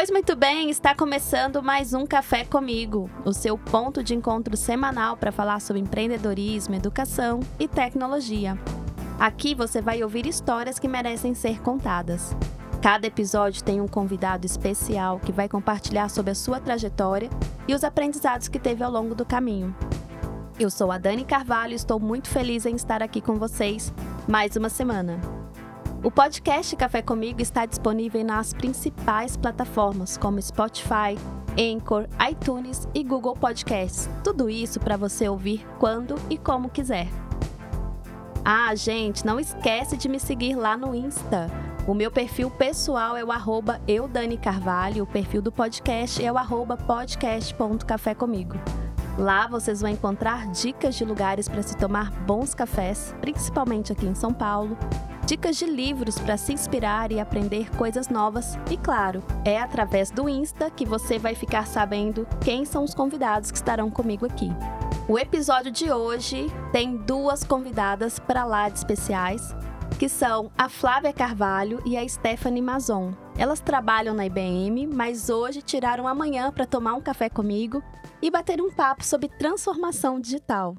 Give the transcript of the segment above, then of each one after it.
Pois muito bem, está começando mais um Café Comigo, o seu ponto de encontro semanal para falar sobre empreendedorismo, educação e tecnologia. Aqui você vai ouvir histórias que merecem ser contadas. Cada episódio tem um convidado especial que vai compartilhar sobre a sua trajetória e os aprendizados que teve ao longo do caminho. Eu sou a Dani Carvalho e estou muito feliz em estar aqui com vocês mais uma semana. O podcast Café Comigo está disponível nas principais plataformas como Spotify, Anchor, iTunes e Google Podcasts. Tudo isso para você ouvir quando e como quiser. Ah, gente, não esquece de me seguir lá no Insta. O meu perfil pessoal é o arroba eudanicarvalho, o perfil do podcast é o arroba podcast.café comigo. Lá vocês vão encontrar dicas de lugares para se tomar bons cafés, principalmente aqui em São Paulo, dicas de livros para se inspirar e aprender coisas novas. E claro, é através do Insta que você vai ficar sabendo quem são os convidados que estarão comigo aqui. O episódio de hoje tem duas convidadas para lá de especiais, que são a Flávia Carvalho e a Stephanie Mazon. Elas trabalham na IBM, mas hoje tiraram amanhã para tomar um café comigo e bater um papo sobre transformação digital.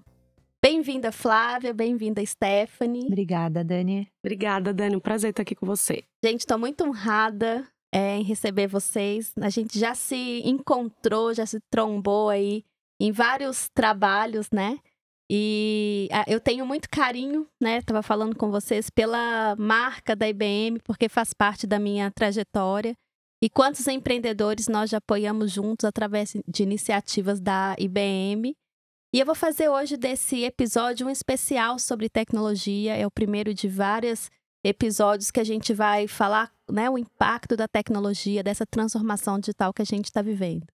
Bem-vinda, Flávia. Bem-vinda, Stephanie. Obrigada, Dani. Obrigada, Dani. Um prazer estar aqui com você. Gente, estou muito honrada é, em receber vocês. A gente já se encontrou, já se trombou aí em vários trabalhos, né? E eu tenho muito carinho, né? Tava falando com vocês pela marca da IBM, porque faz parte da minha trajetória. E quantos empreendedores nós já apoiamos juntos através de iniciativas da IBM. E eu vou fazer hoje desse episódio um especial sobre tecnologia. É o primeiro de vários episódios que a gente vai falar, né, o impacto da tecnologia, dessa transformação digital que a gente está vivendo.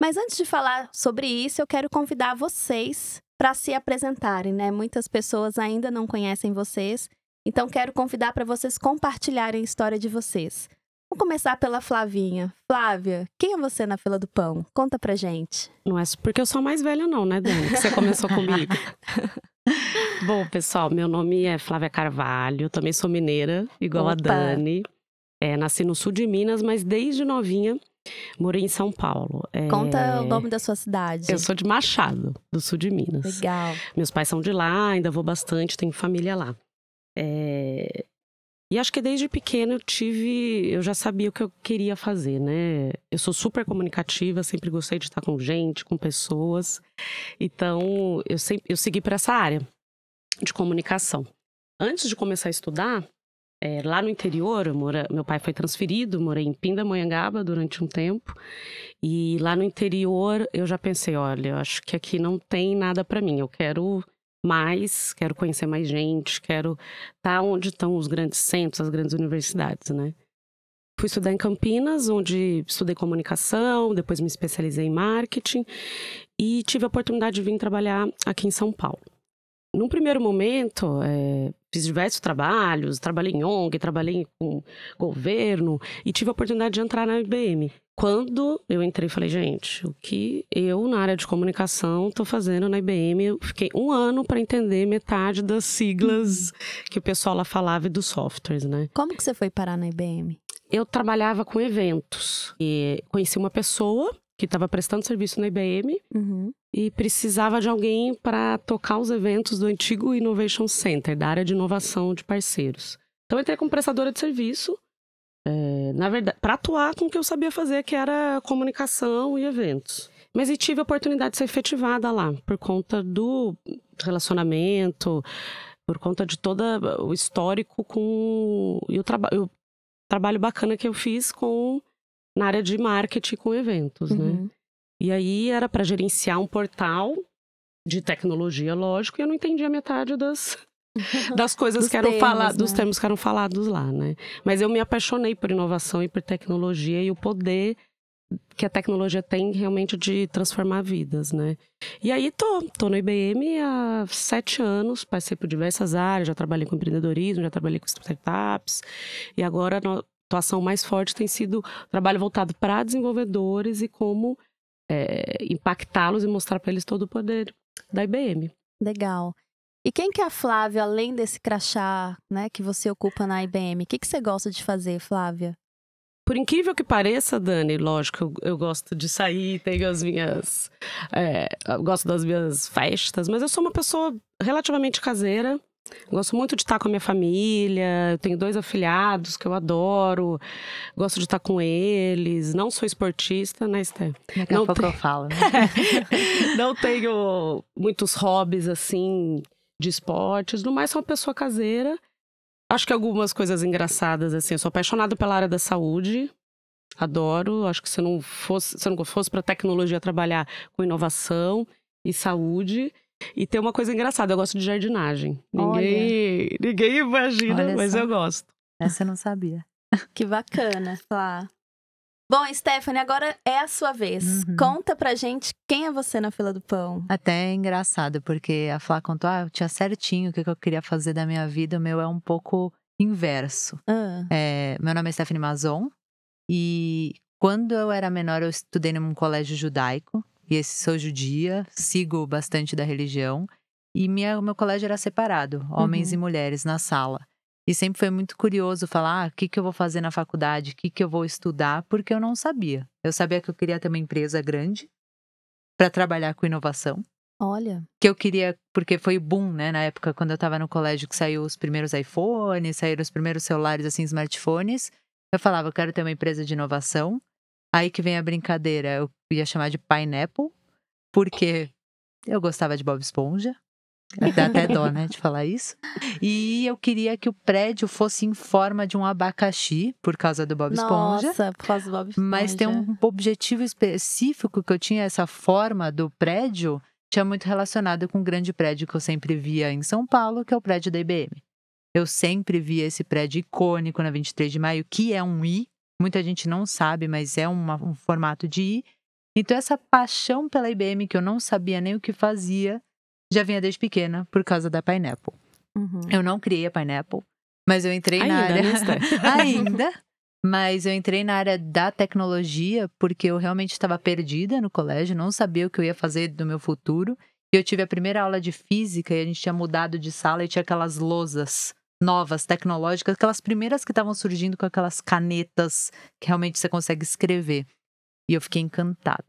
Mas antes de falar sobre isso, eu quero convidar vocês para se apresentarem, né? Muitas pessoas ainda não conhecem vocês, então quero convidar para vocês compartilharem a história de vocês. Vamos começar pela Flavinha. Flávia, quem é você na fila do pão? Conta pra gente. Não é porque eu sou mais velha, não, né, Dani? Que você começou comigo. Bom, pessoal, meu nome é Flávia Carvalho, também sou mineira, igual Opa. a Dani. É, nasci no sul de Minas, mas desde novinha morei em São Paulo. É... Conta o nome da sua cidade. Eu sou de Machado, do sul de Minas. Legal. Meus pais são de lá, ainda vou bastante, tenho família lá. É... E acho que desde pequena eu tive, eu já sabia o que eu queria fazer, né? Eu sou super comunicativa, sempre gostei de estar com gente, com pessoas. Então, eu sempre eu segui para essa área de comunicação. Antes de começar a estudar, é, lá no interior, mora, meu pai foi transferido, morei em Pindamonhangaba durante um tempo. E lá no interior eu já pensei, olha, eu acho que aqui não tem nada para mim. Eu quero mais, quero conhecer mais gente, quero estar tá onde estão os grandes centros, as grandes universidades, né? Fui estudar em Campinas, onde estudei comunicação, depois me especializei em marketing e tive a oportunidade de vir trabalhar aqui em São Paulo. Num primeiro momento, é, fiz diversos trabalhos, trabalhei em ONG, trabalhei com governo e tive a oportunidade de entrar na IBM. Quando eu entrei, falei, gente, o que eu, na área de comunicação, estou fazendo na IBM? Eu fiquei um ano para entender metade das siglas que o pessoal lá falava e dos softwares, né? Como que você foi parar na IBM? Eu trabalhava com eventos e conheci uma pessoa que estava prestando serviço na IBM uhum. e precisava de alguém para tocar os eventos do antigo Innovation Center, da área de inovação de parceiros. Então, eu entrei como prestadora de serviço é, na verdade, para atuar com o que eu sabia fazer, que era comunicação e eventos. Mas e tive a oportunidade de ser efetivada lá, por conta do relacionamento, por conta de todo o histórico com. E o, traba o trabalho bacana que eu fiz com na área de marketing com eventos, né? uhum. né? E aí era para gerenciar um portal de tecnologia, lógico, e eu não entendia metade das, das coisas que eram faladas, né? dos termos que eram falados lá, né? Mas eu me apaixonei por inovação e por tecnologia e o poder que a tecnologia tem realmente de transformar vidas, né? E aí tô, tô no IBM há sete anos, passei por diversas áreas, já trabalhei com empreendedorismo, já trabalhei com startups, e agora a atuação mais forte tem sido trabalho voltado para desenvolvedores e como é, impactá-los e mostrar para eles todo o poder da IBM. Legal. E quem que é a Flávia, além desse crachá né, que você ocupa na IBM? O que, que você gosta de fazer, Flávia? por incrível que pareça, Dani, lógico, eu, eu gosto de sair, tenho as minhas. É, gosto das minhas festas, mas eu sou uma pessoa relativamente caseira. Gosto muito de estar com a minha família. Eu tenho dois afilhados que eu adoro. Gosto de estar com eles. Não sou esportista, né, Esther? Daqui a pouco eu falo, né? não tenho muitos hobbies assim de esportes. No mais, sou uma pessoa caseira. Acho que algumas coisas engraçadas, assim. Eu sou apaixonada pela área da saúde. Adoro. Acho que se não fosse, se não fosse para tecnologia trabalhar com inovação e saúde. E tem uma coisa engraçada, eu gosto de jardinagem. Ninguém, ninguém imagina, Olha mas só. eu gosto. Essa eu não sabia. Que bacana, Flá. Bom, Stephanie, agora é a sua vez. Uhum. Conta pra gente quem é você na fila do pão. Até é engraçado, porque a Flá contou, ah, eu tinha certinho o que eu queria fazer da minha vida. O meu é um pouco inverso. Uh. É, meu nome é Stephanie Mazon. E quando eu era menor, eu estudei num colégio judaico. E esse sou judia, sigo bastante da religião. E minha, meu colégio era separado, homens uhum. e mulheres na sala. E sempre foi muito curioso falar ah, o que, que eu vou fazer na faculdade, o que, que eu vou estudar, porque eu não sabia. Eu sabia que eu queria ter uma empresa grande para trabalhar com inovação. Olha. Que eu queria, porque foi boom, né? Na época, quando eu estava no colégio, que saiu os primeiros iPhones, saíram os primeiros celulares, assim, smartphones. Eu falava, eu quero ter uma empresa de inovação. Aí que vem a brincadeira, eu ia chamar de Pineapple, porque eu gostava de Bob Esponja. Dá até dó, né, de falar isso. E eu queria que o prédio fosse em forma de um abacaxi, por causa do Bob Esponja. Nossa, por causa do Bob Esponja. Mas tem um objetivo específico que eu tinha, essa forma do prédio, tinha muito relacionado com um grande prédio que eu sempre via em São Paulo, que é o prédio da IBM. Eu sempre via esse prédio icônico na 23 de maio, que é um I. Muita gente não sabe, mas é uma, um formato de I. Então, essa paixão pela IBM, que eu não sabia nem o que fazia, já vinha desde pequena por causa da Pineapple. Uhum. Eu não criei a Pineapple, mas eu entrei Ainda, na área. Ainda. Mas eu entrei na área da tecnologia porque eu realmente estava perdida no colégio, não sabia o que eu ia fazer do meu futuro. E eu tive a primeira aula de física e a gente tinha mudado de sala e tinha aquelas lousas novas, tecnológicas, aquelas primeiras que estavam surgindo com aquelas canetas que realmente você consegue escrever. E eu fiquei encantada.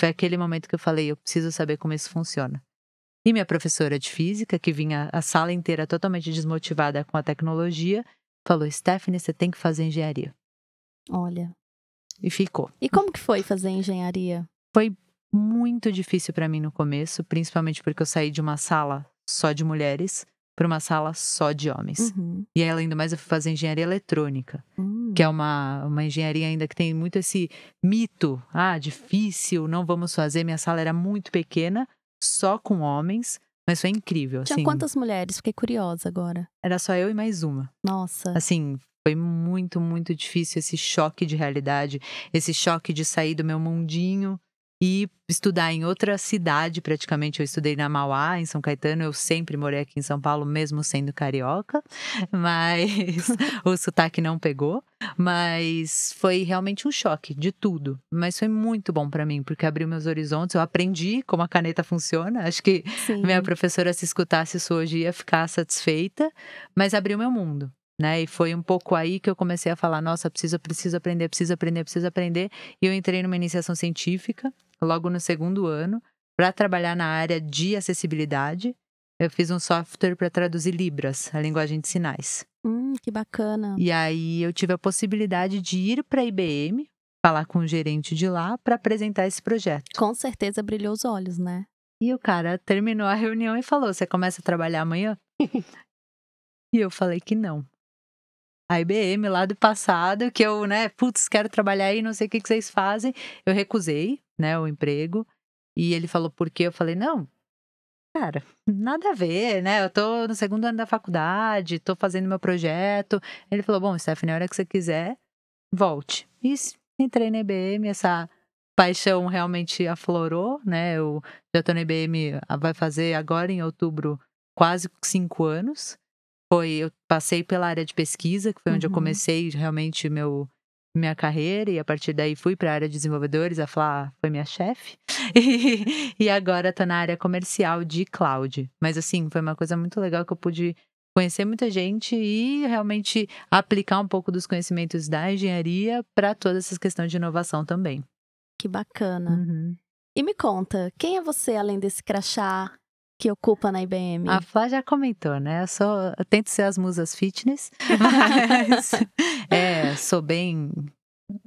Foi aquele momento que eu falei, eu preciso saber como isso funciona. E minha professora de física, que vinha a sala inteira totalmente desmotivada com a tecnologia, falou: Stephanie, você tem que fazer engenharia. Olha. E ficou. E como que foi fazer engenharia? Foi muito difícil para mim no começo, principalmente porque eu saí de uma sala só de mulheres para uma sala só de homens. Uhum. E aí, além do mais, eu fui fazer engenharia eletrônica, uhum. que é uma, uma engenharia ainda que tem muito esse mito: ah, difícil, não vamos fazer. Minha sala era muito pequena, só com homens, mas foi incrível. Tinha assim. quantas mulheres? Fiquei curiosa agora. Era só eu e mais uma. Nossa. Assim, foi muito, muito difícil esse choque de realidade, esse choque de sair do meu mundinho e estudar em outra cidade, praticamente. Eu estudei na Mauá, em São Caetano. Eu sempre morei aqui em São Paulo, mesmo sendo carioca, mas o sotaque não pegou. Mas foi realmente um choque de tudo. Mas foi muito bom para mim, porque abriu meus horizontes. Eu aprendi como a caneta funciona. Acho que Sim. minha professora, se escutasse isso hoje, ia ficar satisfeita. Mas abriu meu mundo né? E foi um pouco aí que eu comecei a falar, nossa, preciso, preciso aprender, preciso aprender, preciso aprender. E eu entrei numa iniciação científica, logo no segundo ano, para trabalhar na área de acessibilidade. Eu fiz um software para traduzir Libras, a linguagem de sinais. Hum, que bacana. E aí eu tive a possibilidade de ir para a IBM, falar com o gerente de lá para apresentar esse projeto. Com certeza brilhou os olhos, né? E o cara terminou a reunião e falou: Você começa a trabalhar amanhã? e eu falei que não a IBM lá do passado, que eu, né, putz, quero trabalhar aí, não sei o que, que vocês fazem. Eu recusei, né, o emprego. E ele falou, por quê? Eu falei, não, cara, nada a ver, né? Eu tô no segundo ano da faculdade, tô fazendo meu projeto. Ele falou, bom, Stephanie, a hora que você quiser, volte. E entrei na IBM, essa paixão realmente aflorou, né? Eu já tô na IBM, vai fazer agora em outubro quase cinco anos foi eu passei pela área de pesquisa, que foi onde uhum. eu comecei realmente meu minha carreira e a partir daí fui para a área de desenvolvedores, a Flá foi minha chefe. E, e agora tô na área comercial de cloud. Mas assim, foi uma coisa muito legal que eu pude conhecer muita gente e realmente aplicar um pouco dos conhecimentos da engenharia para todas essas questões de inovação também. Que bacana. Uhum. E me conta, quem é você além desse crachá que ocupa na IBM? A Flá já comentou, né? Eu, sou, eu tento ser as musas fitness, mas é, sou bem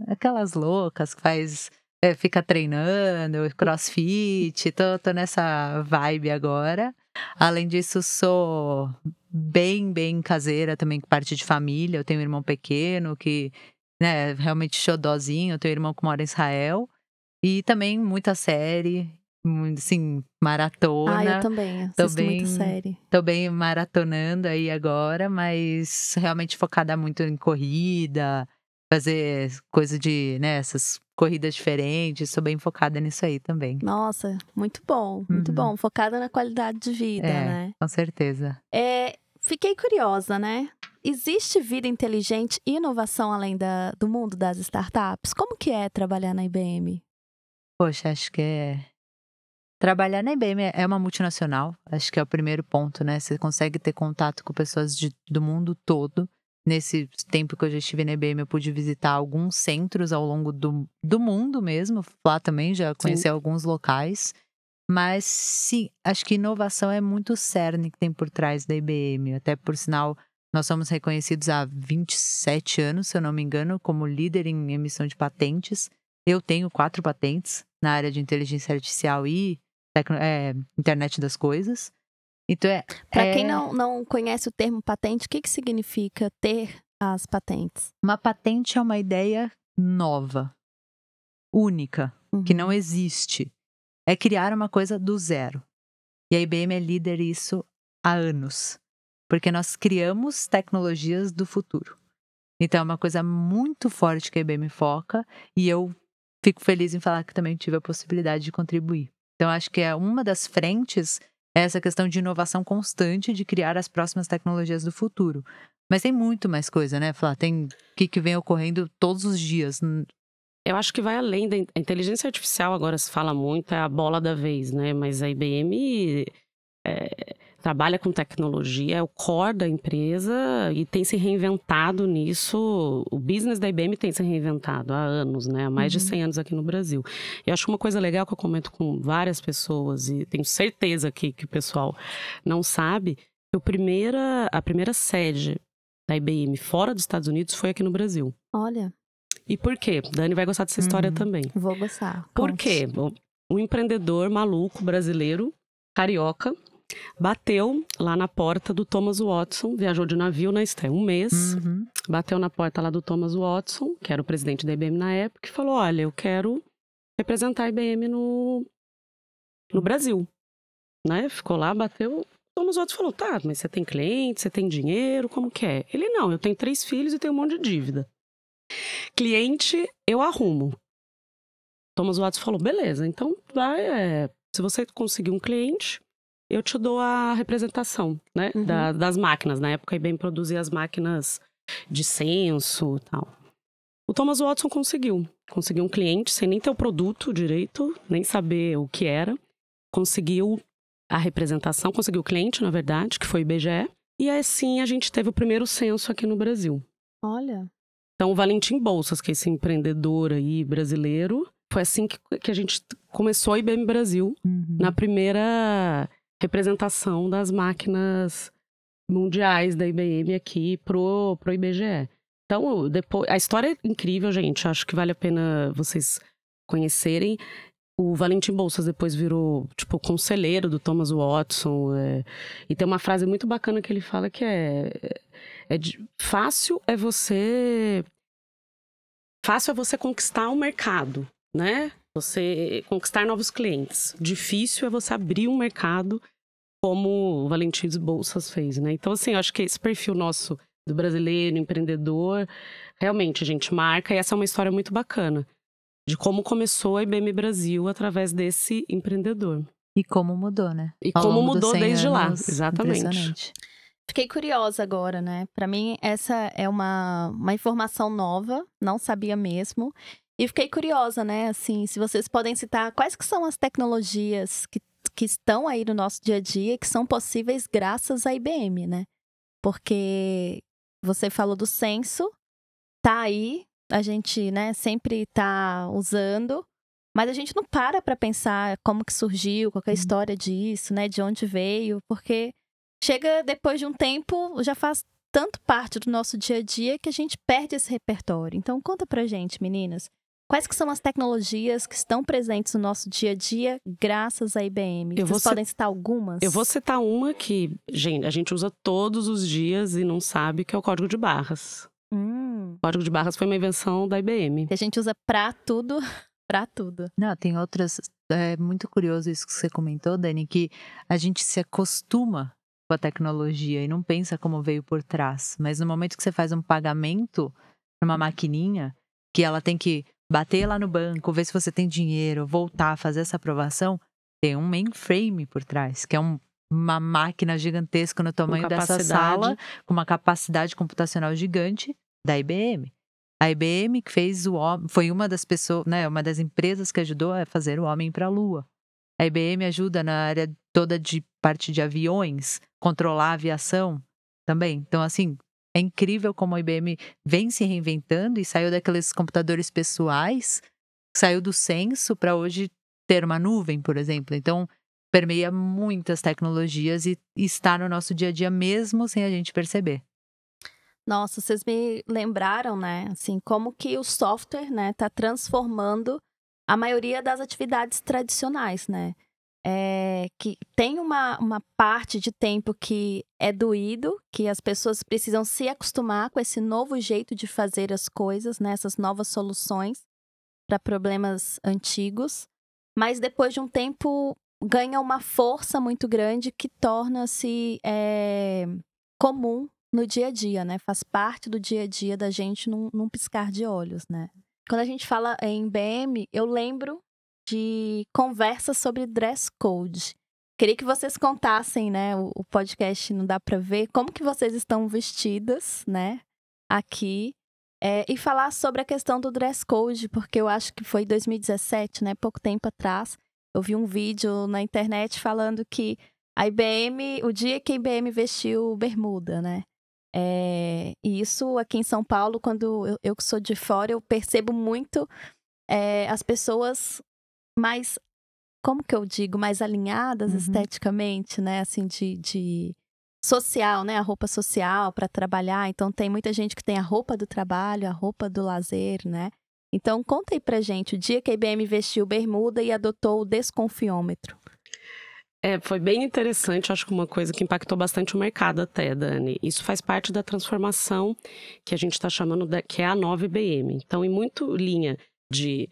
aquelas loucas que faz é, fica treinando, crossfit, tô, tô nessa vibe agora. Além disso, sou bem, bem caseira também, parte de família. Eu tenho um irmão pequeno que, né, realmente xodózinho. Eu tenho um irmão que mora em Israel. E também muita série, assim, maratona. Ah, eu também. Assisto tô bem, série. Tô bem maratonando aí agora, mas realmente focada muito em corrida, fazer coisa de, né, essas corridas diferentes. Sou bem focada nisso aí também. Nossa, muito bom, muito uhum. bom. Focada na qualidade de vida, é, né? Com certeza. É, fiquei curiosa, né? Existe vida inteligente e inovação além da, do mundo das startups? Como que é trabalhar na IBM? Poxa, acho que é. Trabalhar na IBM é uma multinacional, acho que é o primeiro ponto, né? Você consegue ter contato com pessoas de, do mundo todo. Nesse tempo que eu já estive na IBM, eu pude visitar alguns centros ao longo do, do mundo mesmo. Lá também já conheci sim. alguns locais. Mas sim, acho que inovação é muito cerne que tem por trás da IBM. Até por sinal, nós somos reconhecidos há 27 anos, se eu não me engano, como líder em emissão de patentes. Eu tenho quatro patentes na área de inteligência artificial e é, internet das coisas. Então é. Para é... quem não, não conhece o termo patente, o que, que significa ter as patentes? Uma patente é uma ideia nova, única, uhum. que não uhum. existe. É criar uma coisa do zero. E a IBM é líder isso há anos. Porque nós criamos tecnologias do futuro. Então é uma coisa muito forte que a IBM foca e eu fico feliz em falar que também tive a possibilidade de contribuir. Então, acho que é uma das frentes é essa questão de inovação constante, de criar as próximas tecnologias do futuro. Mas tem muito mais coisa, né, Flá? Tem o que, que vem ocorrendo todos os dias. Eu acho que vai além da inteligência artificial, agora se fala muito, é a bola da vez, né? Mas a IBM é, trabalha com tecnologia, é o core da empresa e tem se reinventado nisso. O business da IBM tem se reinventado há anos, né? Há mais uhum. de 100 anos aqui no Brasil. E acho uma coisa legal que eu comento com várias pessoas e tenho certeza que, que o pessoal não sabe, que o primeira, a primeira sede da IBM fora dos Estados Unidos foi aqui no Brasil. Olha. E por quê? Dani vai gostar dessa história uhum. também. Vou gostar. Por quê? Um empreendedor maluco brasileiro, carioca, Bateu lá na porta do Thomas Watson, viajou de navio na Esté um mês. Uhum. Bateu na porta lá do Thomas Watson, que era o presidente da IBM na época, e falou: Olha, eu quero representar a IBM no, no Brasil. Né? Ficou lá, bateu. Thomas Watson falou: Tá, mas você tem cliente, você tem dinheiro, como que é? Ele: Não, eu tenho três filhos e tenho um monte de dívida. Cliente, eu arrumo. Thomas Watson falou: Beleza, então vai. É, se você conseguir um cliente, eu te dou a representação, né? Uhum. Da, das máquinas. Na época, a IBM produzia as máquinas de censo e tal. O Thomas Watson conseguiu. Conseguiu um cliente sem nem ter o produto direito, nem saber o que era. Conseguiu a representação, conseguiu o cliente, na verdade, que foi o IBGE. E assim a gente teve o primeiro censo aqui no Brasil. Olha. Então, o Valentim Bolsas, que é esse empreendedor aí brasileiro, foi assim que, que a gente começou a IBM Brasil, uhum. na primeira representação das máquinas mundiais da IBM aqui pro, pro IBGE. Então, depois, a história é incrível, gente. Acho que vale a pena vocês conhecerem. O Valentim Bolsas depois virou, tipo, conselheiro do Thomas Watson. É, e tem uma frase muito bacana que ele fala que é, é de, fácil é você fácil é você conquistar o mercado, né? Você conquistar novos clientes. Difícil é você abrir um mercado como o Valentim Bolsas fez, né? Então, assim, eu acho que esse perfil nosso do brasileiro, empreendedor, realmente a gente marca, e essa é uma história muito bacana de como começou a IBM Brasil através desse empreendedor. E como mudou, né? E Ao como mudou desde lá, exatamente. Fiquei curiosa agora, né? Para mim, essa é uma, uma informação nova, não sabia mesmo. E fiquei curiosa, né? Assim, se vocês podem citar quais que são as tecnologias que, que estão aí no nosso dia a dia que são possíveis graças à IBM, né? porque você falou do censo, tá aí, a gente, né, sempre tá usando, mas a gente não para para pensar como que surgiu, qual é a uhum. história disso, né, de onde veio, porque chega depois de um tempo, já faz tanto parte do nosso dia a dia que a gente perde esse repertório. Então conta pra gente, meninas, Quais que são as tecnologias que estão presentes no nosso dia a dia graças à IBM? Eu Vocês podem citar algumas? Eu vou citar uma que, gente, a gente usa todos os dias e não sabe, que é o código de barras. Hum. O código de barras foi uma invenção da IBM. Que a gente usa pra tudo, pra tudo. Não, tem outras. É muito curioso isso que você comentou, Dani, que a gente se acostuma com a tecnologia e não pensa como veio por trás. Mas no momento que você faz um pagamento numa maquininha, que ela tem que bater lá no banco, ver se você tem dinheiro, voltar, fazer essa aprovação, tem um mainframe por trás, que é um, uma máquina gigantesca no tamanho dessa sala, com uma capacidade computacional gigante da IBM. A IBM que fez o foi uma das pessoas, né, uma das empresas que ajudou a fazer o homem para a Lua. A IBM ajuda na área toda de parte de aviões, controlar a aviação também. Então, assim, é incrível como a IBM vem se reinventando e saiu daqueles computadores pessoais, saiu do censo para hoje ter uma nuvem, por exemplo. Então, permeia muitas tecnologias e, está no nosso dia a dia mesmo sem a gente perceber. Nossa, vocês me lembraram, né? Assim, como que o software, né, está transformando a maioria das atividades tradicionais, né? É, que tem uma, uma parte de tempo que é doído, que as pessoas precisam se acostumar com esse novo jeito de fazer as coisas, né, essas novas soluções para problemas antigos, mas depois de um tempo ganha uma força muito grande que torna-se é, comum no dia a dia, né? Faz parte do dia a dia da gente num, num piscar de olhos, né? Quando a gente fala em BM, eu lembro de conversas sobre dress code. Queria que vocês contassem, né? O, podcast não dá para ver como que vocês estão vestidas, né? Aqui é, e falar sobre a questão do dress code, porque eu acho que foi 2017, né? Pouco tempo atrás, eu vi um vídeo na internet falando que a IBM, o dia que a IBM vestiu bermuda, né? É, e isso aqui em São Paulo, quando eu, eu que sou de fora, eu percebo muito é, as pessoas mais, como que eu digo, mais alinhadas uhum. esteticamente, né? Assim, de, de social, né? A roupa social para trabalhar. Então, tem muita gente que tem a roupa do trabalho, a roupa do lazer, né? Então, conta aí pra gente o dia que a IBM vestiu bermuda e adotou o desconfiômetro. É, foi bem interessante, acho que uma coisa que impactou bastante o mercado até, Dani. Isso faz parte da transformação que a gente está chamando de, que é a nova IBM. Então, em muito linha de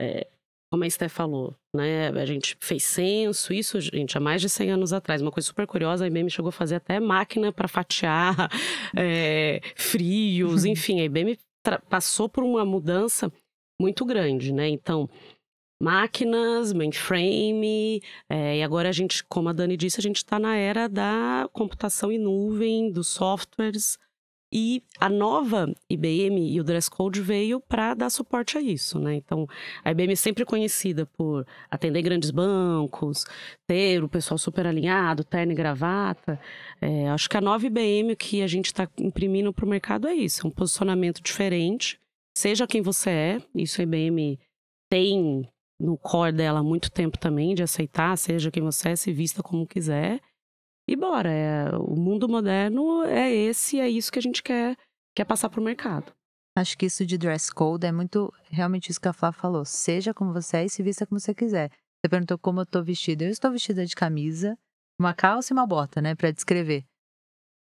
é, como a Esté falou, né? A gente fez censo, isso, gente, há mais de 100 anos atrás. Uma coisa super curiosa, a IBM chegou a fazer até máquina para fatiar é, frios, enfim, a IBM passou por uma mudança muito grande, né? Então, máquinas, mainframe, é, e agora a gente, como a Dani disse, a gente está na era da computação em nuvem, dos softwares, e a nova IBM e o Dress Code veio para dar suporte a isso, né? Então, a IBM é sempre conhecida por atender grandes bancos, ter o pessoal super alinhado, terno e gravata. É, acho que a nova IBM que a gente está imprimindo para o mercado é isso, é um posicionamento diferente. Seja quem você é, isso a IBM tem no core dela há muito tempo também, de aceitar, seja quem você é, se vista como quiser. E bora, é, o mundo moderno é esse, é isso que a gente quer, quer passar para o mercado. Acho que isso de dress code é muito realmente isso que a Flá falou. Seja como você é e se vista como você quiser. Você perguntou como eu estou vestida. Eu estou vestida de camisa, uma calça e uma bota, né, para descrever.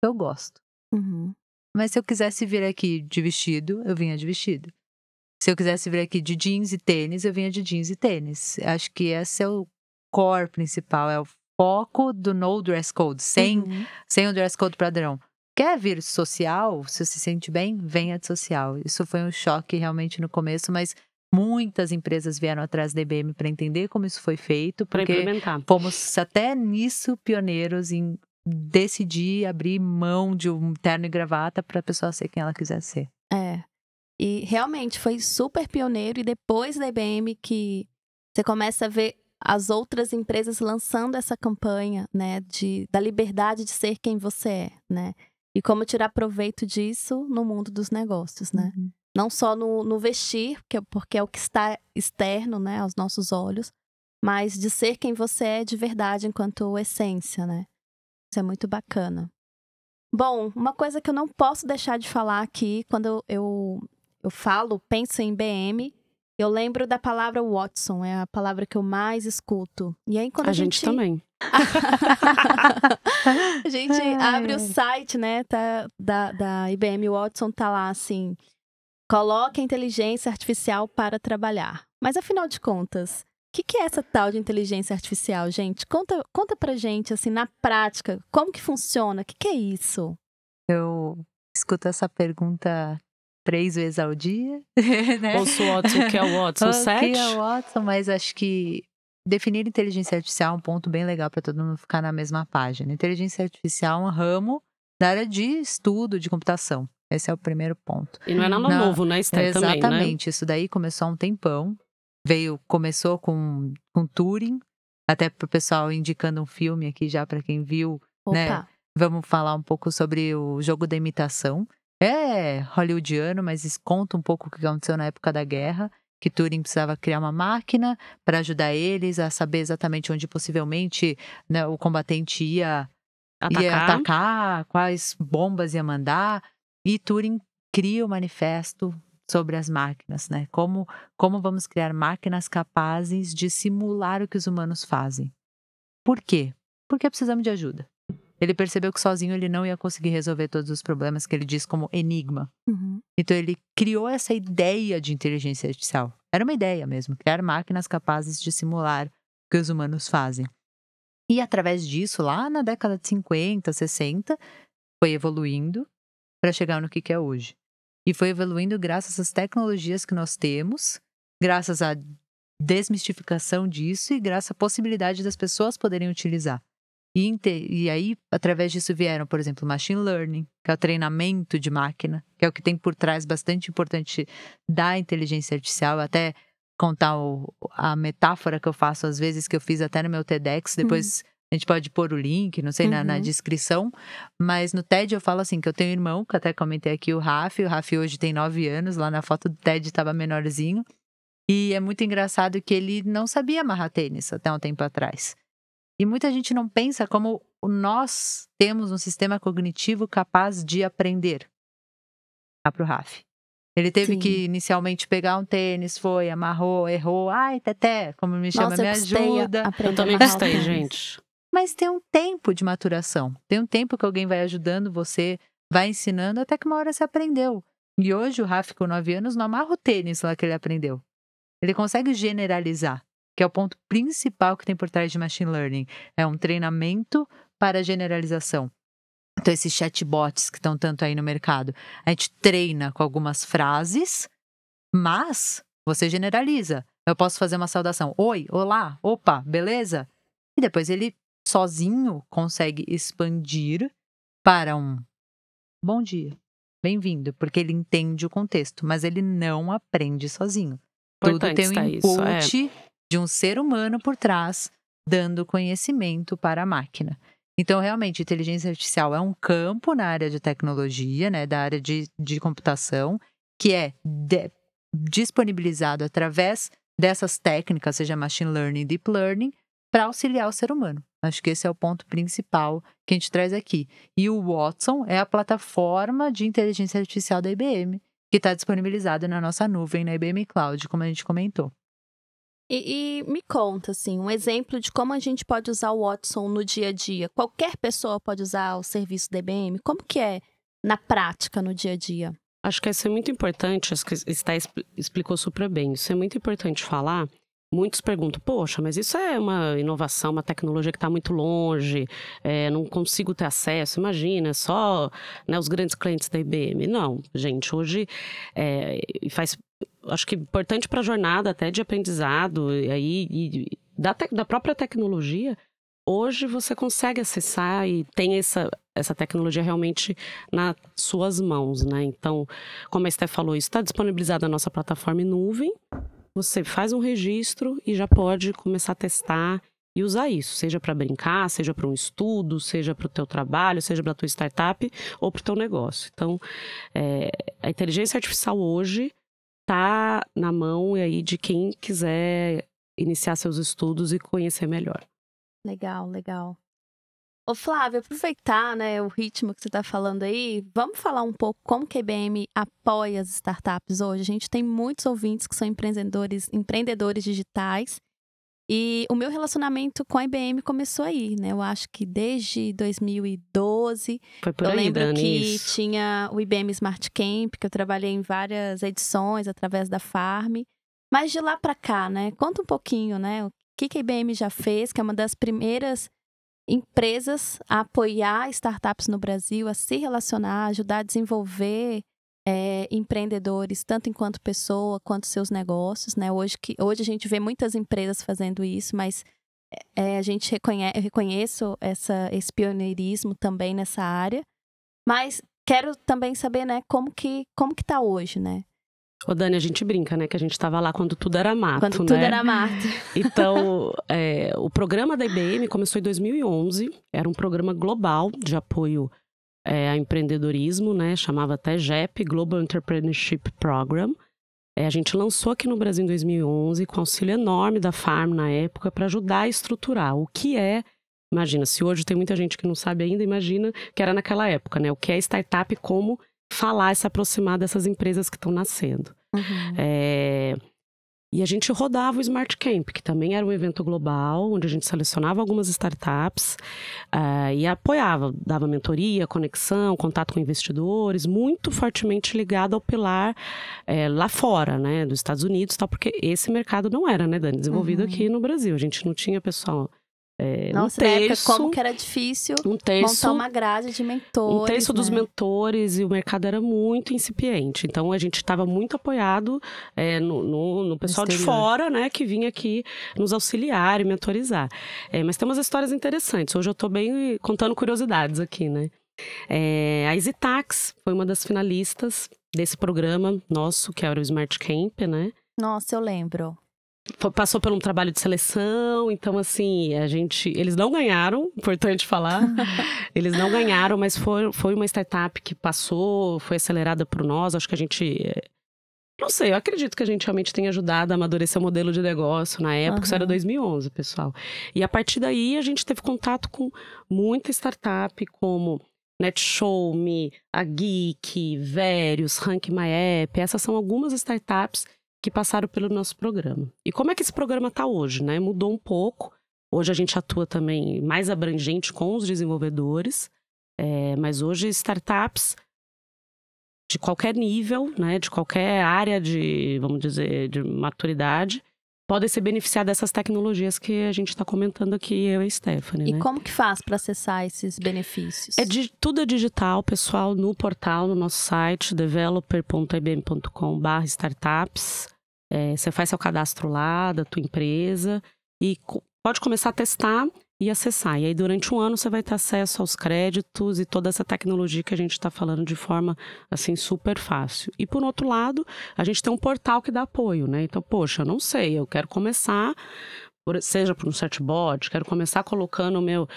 Eu gosto. Uhum. Mas se eu quisesse vir aqui de vestido, eu vinha de vestido. Se eu quisesse vir aqui de jeans e tênis, eu vinha de jeans e tênis. Acho que esse é o core principal, é o foco do no dress code, sem, uhum. sem o dress code padrão. Quer vir social, se você se sente bem, venha de social. Isso foi um choque realmente no começo, mas muitas empresas vieram atrás da IBM para entender como isso foi feito, porque fomos até nisso pioneiros em decidir abrir mão de um terno e gravata para a pessoa ser quem ela quiser ser. É. E realmente foi super pioneiro e depois da IBM que você começa a ver as outras empresas lançando essa campanha, né, de, da liberdade de ser quem você é, né? e como tirar proveito disso no mundo dos negócios, né? Uhum. Não só no, no vestir, porque, é, porque é o que está externo, né, aos nossos olhos, mas de ser quem você é de verdade enquanto essência, né? Isso é muito bacana. Bom, uma coisa que eu não posso deixar de falar aqui, quando eu, eu, eu falo, penso em BM, eu lembro da palavra Watson, é a palavra que eu mais escuto. E aí quando a, a gente, gente também. a gente abre o site, né, tá, da, da IBM Watson, tá lá assim, coloque a inteligência artificial para trabalhar. Mas afinal de contas, o que, que, é essa tal de inteligência artificial, gente? Conta, conta pra gente, assim, na prática, como que funciona? O que, que é isso? Eu escuto essa pergunta três vezes ao dia. né? Ouço o Watson, que é o Watson 7. que é o Watson, mas acho que definir inteligência artificial é um ponto bem legal para todo mundo ficar na mesma página. Inteligência artificial é um ramo da área de estudo de computação. Esse é o primeiro ponto. E não é nada não, novo, né, Esther, Exatamente. Também, né? Isso daí começou há um tempão. Veio, começou com, com Turing, até para o pessoal indicando um filme aqui já para quem viu, né? Opa. né? Vamos falar um pouco sobre o jogo da imitação. É hollywoodiano, mas conta um pouco o que aconteceu na época da guerra que Turing precisava criar uma máquina para ajudar eles a saber exatamente onde possivelmente né, o combatente ia atacar. ia atacar, quais bombas ia mandar. E Turing cria o manifesto sobre as máquinas, né? Como, como vamos criar máquinas capazes de simular o que os humanos fazem. Por quê? Porque precisamos de ajuda. Ele percebeu que sozinho ele não ia conseguir resolver todos os problemas que ele diz como enigma. Uhum. Então ele criou essa ideia de inteligência artificial. Era uma ideia mesmo, criar máquinas capazes de simular o que os humanos fazem. E através disso, lá na década de 50, 60, foi evoluindo para chegar no que, que é hoje. E foi evoluindo graças às tecnologias que nós temos, graças à desmistificação disso e graças à possibilidade das pessoas poderem utilizar. E, e, aí, através disso, vieram, por exemplo, machine learning, que é o treinamento de máquina, que é o que tem por trás bastante importante da inteligência artificial. Até contar o, a metáfora que eu faço às vezes, que eu fiz até no meu TEDx, depois uhum. a gente pode pôr o link, não sei, uhum. na, na, uhum. descrição. Mas no TED eu falo assim, que eu tenho um irmão, que até comentei aqui, o Rafi. O Rafi hoje tem nove anos, lá na foto do TED estava menorzinho. E é muito engraçado que ele não sabia amarrar tênis até um tempo atrás. E muita gente não pensa como nós temos um sistema cognitivo capaz de aprender. Ah, para o Raf. Ele teve Sim. que inicialmente pegar um tênis, foi, amarrou, errou. Ai, Teté, como me chama, Nossa, me ajuda. Eu também gostei, gente. Mas tem um tempo de maturação. Tem um tempo que alguém vai ajudando você, vai ensinando, até que uma hora você aprendeu. E hoje o Raf, com 9 anos, não amarra o tênis lá que ele aprendeu. Ele consegue generalizar que é o ponto principal que tem por trás de machine learning. É um treinamento para generalização. Então, esses chatbots que estão tanto aí no mercado, a gente treina com algumas frases, mas você generaliza. Eu posso fazer uma saudação: Oi, olá, opa, beleza? E depois ele sozinho consegue expandir para um bom dia, bem-vindo, porque ele entende o contexto, mas ele não aprende sozinho. Importante Tudo tem um input isso, é de um ser humano por trás, dando conhecimento para a máquina. Então, realmente, inteligência artificial é um campo na área de tecnologia, né, da área de, de computação, que é de, disponibilizado através dessas técnicas, seja machine learning, deep learning, para auxiliar o ser humano. Acho que esse é o ponto principal que a gente traz aqui. E o Watson é a plataforma de inteligência artificial da IBM, que está disponibilizada na nossa nuvem, na IBM Cloud, como a gente comentou. E, e, me conta, assim, um exemplo de como a gente pode usar o Watson no dia a dia. Qualquer pessoa pode usar o serviço da IBM? Como que é na prática, no dia a dia? Acho que isso é muito importante, acho que está explicou super bem. Isso é muito importante falar. Muitos perguntam, poxa, mas isso é uma inovação, uma tecnologia que está muito longe, é, não consigo ter acesso. Imagina, só né, os grandes clientes da IBM. Não, gente, hoje é, faz acho que importante para a jornada até de aprendizado e aí e da, te, da própria tecnologia. Hoje você consegue acessar e tem essa, essa tecnologia realmente nas suas mãos, né? Então, como a Steph falou, isso está disponibilizado na nossa plataforma em nuvem. Você faz um registro e já pode começar a testar e usar isso, seja para brincar, seja para um estudo, seja para o teu trabalho, seja para a tua startup ou para o teu negócio. Então, é, a inteligência artificial hoje está na mão aí de quem quiser iniciar seus estudos e conhecer melhor. Legal, legal. Ô Flávio, aproveitar né, o ritmo que você está falando aí, vamos falar um pouco como que a IBM apoia as startups hoje. A gente tem muitos ouvintes que são empreendedores, empreendedores digitais e o meu relacionamento com a IBM começou aí, né? Eu acho que desde 2012. Foi por eu aí, lembro Dani, que isso. tinha o IBM Smart Camp, que eu trabalhei em várias edições através da Farm. Mas de lá para cá, né? Conta um pouquinho, né? O que, que a IBM já fez, que é uma das primeiras empresas a apoiar startups no Brasil, a se relacionar, ajudar a desenvolver é, empreendedores, tanto enquanto pessoa quanto seus negócios, né? Hoje, que, hoje a gente vê muitas empresas fazendo isso, mas é, a gente reconhece, eu reconheço essa, esse pioneirismo também nessa área. Mas quero também saber, né, como que, como que tá hoje, né? Ô, Dani, a gente brinca, né? Que a gente estava lá quando tudo era mato, Quando né? tudo era mato. Então, é, o programa da IBM começou em 2011. Era um programa global de apoio é, a empreendedorismo, né? Chamava até GEP, Global Entrepreneurship Program. É, a gente lançou aqui no Brasil em 2011 com auxílio enorme da Farm na época para ajudar a estruturar o que é. Imagina, se hoje tem muita gente que não sabe ainda, imagina que era naquela época, né? O que é startup, como falar, se aproximar dessas empresas que estão nascendo. Uhum. É, E a gente rodava o Smart Camp, que também era um evento global, onde a gente selecionava algumas startups uh, e apoiava, dava mentoria, conexão, contato com investidores, muito fortemente ligado ao pilar é, lá fora, né, dos Estados Unidos, tal, porque esse mercado não era, né, Dani, desenvolvido Uhum. aqui no Brasil. A gente não tinha pessoal. É, Nossa, um na época, terço, como que era difícil um terço montar uma grade de mentores. um terço dos né? mentores e o mercado era muito incipiente. Então a gente estava muito apoiado é, no, no- no pessoal de fora, né, que vinha aqui nos auxiliar e mentorizar. É, mas tem umas histórias interessantes. Hoje eu estou bem contando curiosidades aqui, né? É, a EasyTax foi uma das finalistas desse programa nosso, que era o Smart Camp, né? Nossa, eu lembro. Passou por um trabalho de seleção, então assim, a gente. Eles não ganharam, importante falar. eles não ganharam, mas foi, foi uma startup que passou, foi acelerada por nós. Acho que a gente. eh, Não sei, eu acredito que a gente realmente tenha ajudado a amadurecer o modelo de negócio na época, isso era Aham. 2011, pessoal. E a partir daí a gente teve contato com muita startup, como NetShowme, a Geek, Verius, Rank My App. Essas são algumas startups que passaram pelo nosso programa. E como é que esse programa está hoje, né? Mudou um pouco. Hoje a gente atua também mais abrangente com os desenvolvedores, é, mas hoje startups de qualquer nível, né, de qualquer área de, vamos dizer, de maturidade, podem se beneficiar dessas tecnologias que a gente está comentando aqui, eu e a Stephanie, E né? como que faz para acessar esses benefícios? É di- tudo é digital, pessoal, no portal, no nosso site, developer.ibm.com.br startups. É, você faz seu cadastro lá da tua empresa e pode começar a testar e acessar. E aí, durante um ano, você vai ter acesso aos créditos e toda essa tecnologia que a gente está falando de forma, assim, super fácil. E, por outro lado, a gente tem um portal que dá apoio, né? Então, poxa, eu não sei, eu quero começar por- seja por um chatbot, quero começar colocando meu,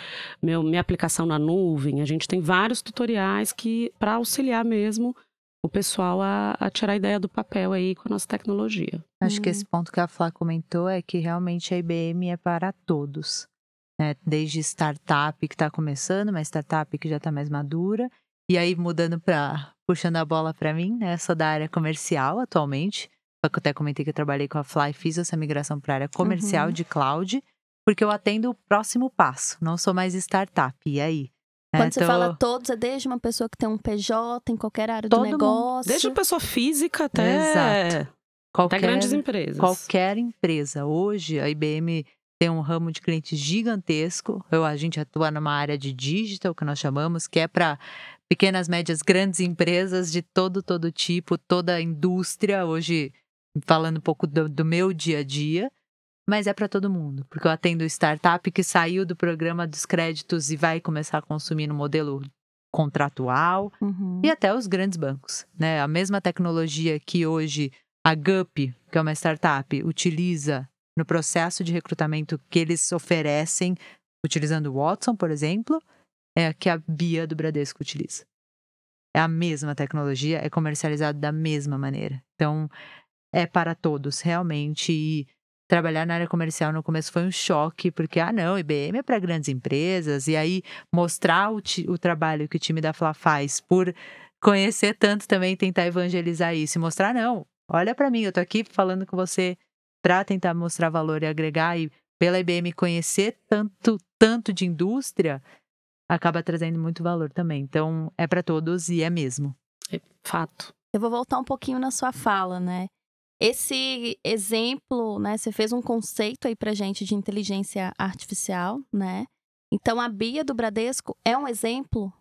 meu, minha aplicação na nuvem. A gente tem vários tutoriais que para auxiliar mesmo o pessoal a, a tirar a ideia do papel aí com a nossa tecnologia. Acho que Hum. esse ponto que a Flá comentou é que realmente a IBM é para todos. Né? Desde startup que está começando, uma startup que já está mais madura. E aí, mudando para. puxando a bola para mim, né? Sou da área comercial atualmente. Só que eu até comentei que eu trabalhei com a Fly e fiz essa migração para a área comercial Uhum. de cloud, porque eu atendo o próximo passo. Não sou mais startup. E aí? Né, Quando você tô- fala todos, é desde uma pessoa que tem um PJ em qualquer área Todo do mundo. negócio. Desde pessoa física até, Exato. até qualquer, grandes empresas. qualquer empresa. Hoje, a IBM tem um ramo de clientes gigantesco. Eu, a gente atua numa área de digital, que nós chamamos, que é para pequenas, médias, grandes empresas de todo, todo tipo, toda a indústria. Hoje, falando um pouco do, do meu dia a dia. Mas é para todo mundo, porque eu atendo startup que saiu do programa dos créditos e vai começar a consumir no modelo contratual Uhum. e até os grandes bancos, né? A mesma tecnologia que hoje a Gup, que é uma startup, utiliza no processo de recrutamento que eles oferecem, utilizando o Watson, por exemplo, é a que a Bia do Bradesco utiliza. É a mesma tecnologia, é comercializado da mesma maneira. Então, é para todos, realmente. E trabalhar na área comercial no começo foi um choque, porque, ah, não, IBM é para grandes empresas, e aí mostrar o, o trabalho que o time da Fla faz por conhecer tanto também, tentar evangelizar isso e mostrar, não, olha para mim, eu tô aqui falando com você para tentar mostrar valor e agregar, e pela IBM conhecer tanto, tanto de indústria, acaba trazendo muito valor também. Então, é para todos e é mesmo. É fato. Eu vou voltar um pouquinho na sua fala, né? Esse exemplo, né? Você fez um conceito aí pra gente de inteligência artificial, né? Então a Bia do Bradesco é um exemplo?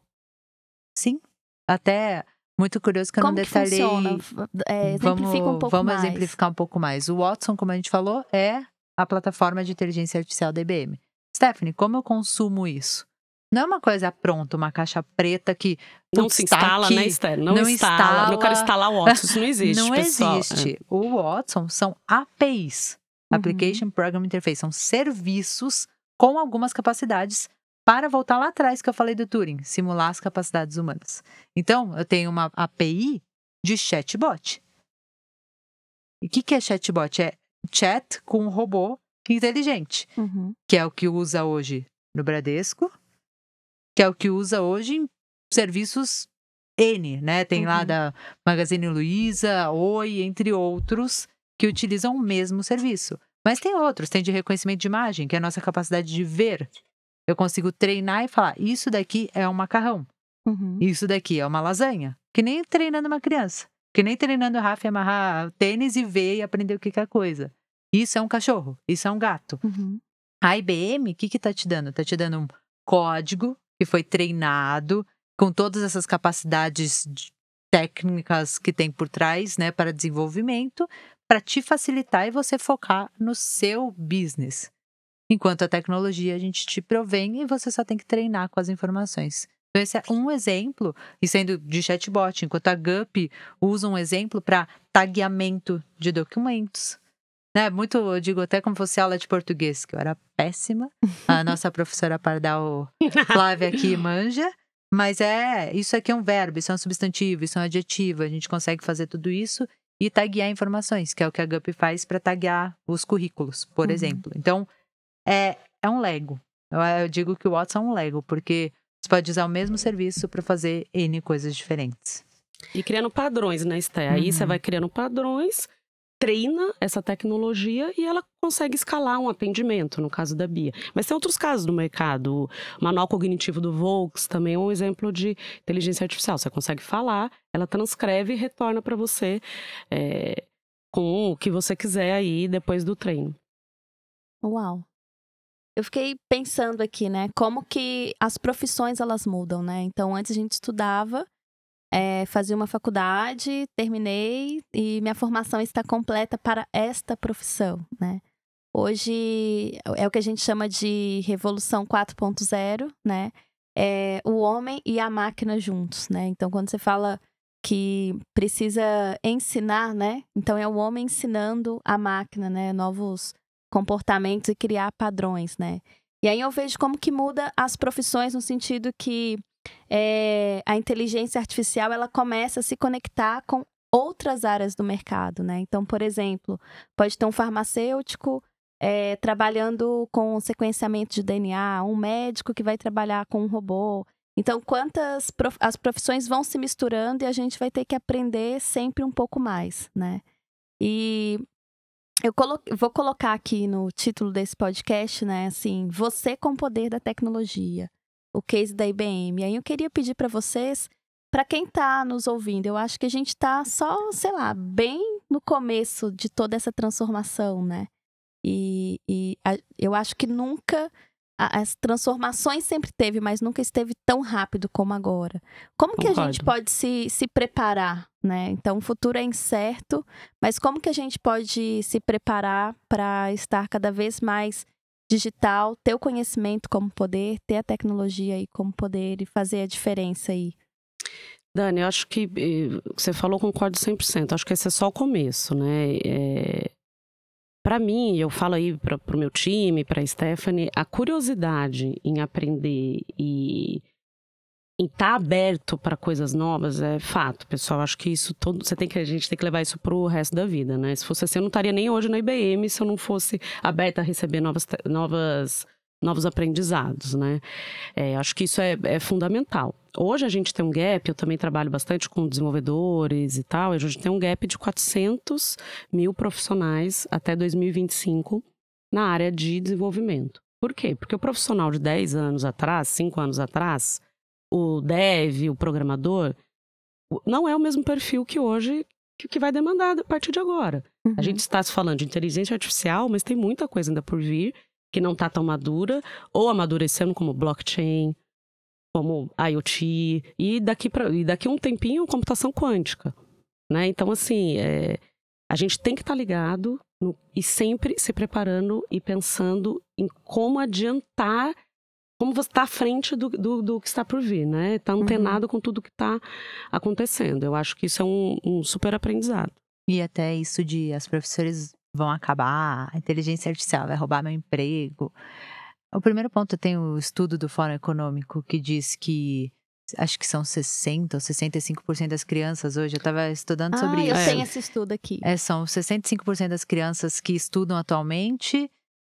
Sim. Até muito curioso que eu como não detalhei. Que funciona? É, exemplifica vamos, um pouco vamos mais. exemplificar um pouco mais. O Watson, como a gente falou, é a plataforma de inteligência artificial da IBM. Stephanie, como eu consumo isso? Não é uma coisa pronta, uma caixa preta que não se instala, aqui, né, Esther? Não, não instala, instala. Não quero instalar o Watson, isso não existe, Não pessoal. existe. É. O Watson são APIs, Uhum. Application Program Interface, são serviços com algumas capacidades para voltar lá atrás que eu falei do Turing, simular as capacidades humanas. Então, eu tenho uma API de chatbot. E o que, que é chatbot? É chat com um robô inteligente, Uhum. que é o que usa hoje no Bradesco, que é o que usa hoje em serviços N, né? Tem lá Uhum. da Magazine Luiza, Oi, entre outros, que utilizam o mesmo serviço. Mas tem outros, tem de reconhecimento de imagem, que é a nossa capacidade de ver. Eu consigo treinar e falar: isso daqui é um macarrão, Uhum. isso daqui é uma lasanha. Que nem treinando uma criança. Que nem treinando o Rafa amarrar tênis e ver e aprender o que que é a coisa. Isso é um cachorro, isso é um gato. Uhum. A IBM, o que que tá te dando? Tá te dando um código que foi treinado com todas essas capacidades de- técnicas que tem por trás, né, para desenvolvimento, para te facilitar e você focar no seu business. Enquanto a tecnologia a gente te provém e você só tem que treinar com as informações. Então, esse é um exemplo, e sendo de chatbot, enquanto a GUP usa um exemplo para tagueamento de documentos. Né? Muito, eu digo até como fosse aula de português, que eu era péssima. A nossa professora Pardal Flávia aqui manja. Mas é, isso aqui é um verbo, isso é um substantivo, isso é um adjetivo. A gente consegue fazer tudo isso e taguear informações, que é o que a GUP faz para taguear os currículos, por Uhum. exemplo. Então, é, é um Lego. Eu, eu digo que o Watson é um Lego, porque você pode usar o mesmo serviço para fazer N coisas diferentes. E criando padrões, né, Esté? Aí você Uhum. vai criando padrões, treina essa tecnologia e ela consegue escalar um atendimento, no caso da Bia. Mas tem outros casos no mercado. O manual cognitivo do Volks também é um exemplo de inteligência artificial. Você consegue falar, ela transcreve e retorna para você é, com o que você quiser aí depois do treino. Uau. Eu fiquei pensando aqui, né? Como que as profissões elas mudam, né? Então, antes a gente estudava, eh, fazia uma faculdade, terminei e minha formação está completa para esta profissão, né? Hoje é o que a gente chama de revolução 4.0, né? É o homem e a máquina juntos, né? Então, quando você fala que precisa ensinar, né? Então é o homem ensinando a máquina, né? Novos comportamentos e criar padrões, né? E aí eu vejo como que muda as profissões no sentido que é, a inteligência artificial ela começa a se conectar com outras áreas do mercado, né? Então, por exemplo, pode ter um farmacêutico é, trabalhando com sequenciamento de DNA, um médico que vai trabalhar com um robô. Então, quantas prof... as profissões vão se misturando e a gente vai ter que aprender sempre um pouco mais, né? E eu colo... vou colocar aqui no título desse podcast, né? Assim, você com o poder da tecnologia, o case da IBM. Aí eu queria pedir para vocês, para quem está nos ouvindo, eu acho que a gente está só, sei lá, bem no começo de toda essa transformação, né? E, e a, eu acho que nunca as transformações sempre teve, mas nunca esteve tão rápido como agora. Como que a gente pode se, se preparar, né? Então, o futuro é incerto, mas como que a gente pode se preparar para estar cada vez mais digital, ter o conhecimento como poder, ter a tecnologia aí como poder e fazer a diferença aí? Dani, eu acho que eh, você falou, concordo 100%. Acho que esse é só o começo, né? É, para mim, eu falo aí para o meu time, para Stephanie, a curiosidade em aprender e em estar tá aberto para coisas novas é fato, pessoal. Acho que isso todo, você tem que a gente tem que levar isso para o resto da vida, né? Se fosse assim, eu não estaria nem hoje na IBM se eu não fosse aberta a receber novas novas novos aprendizados, né? É, acho que isso é, é, fundamental. Hoje a gente tem um gap, eu também trabalho bastante com desenvolvedores e tal, a gente tem um gap de 400 mil profissionais até 2025 na área de desenvolvimento. Por quê? Porque o profissional de 10 anos atrás, 5 anos atrás, o dev, o programador, não é o mesmo perfil que hoje que vai demandar a partir de agora. Uhum. A gente está se falando de inteligência artificial, mas tem muita coisa ainda por vir que não está tão madura, ou amadurecendo como blockchain, como IoT, e daqui, pra, e daqui a um tempinho, computação quântica. Né? Então, assim, é, a gente tem que estar tá ligado no, e sempre se preparando e pensando em como adiantar, como você está à frente do, do, do, que está por vir, né? Está uhum. antenado uhum. com tudo que está acontecendo. Eu acho que isso é um, um super aprendizado. E até isso de as professores vão acabar, a inteligência artificial vai roubar meu emprego. O primeiro ponto tem o estudo do Fórum Econômico que diz que acho que são 60 ou 65% das crianças hoje. Eu estava estudando ah, sobre eu isso. Eu tenho esse estudo aqui. É, são 65% das crianças que estudam atualmente.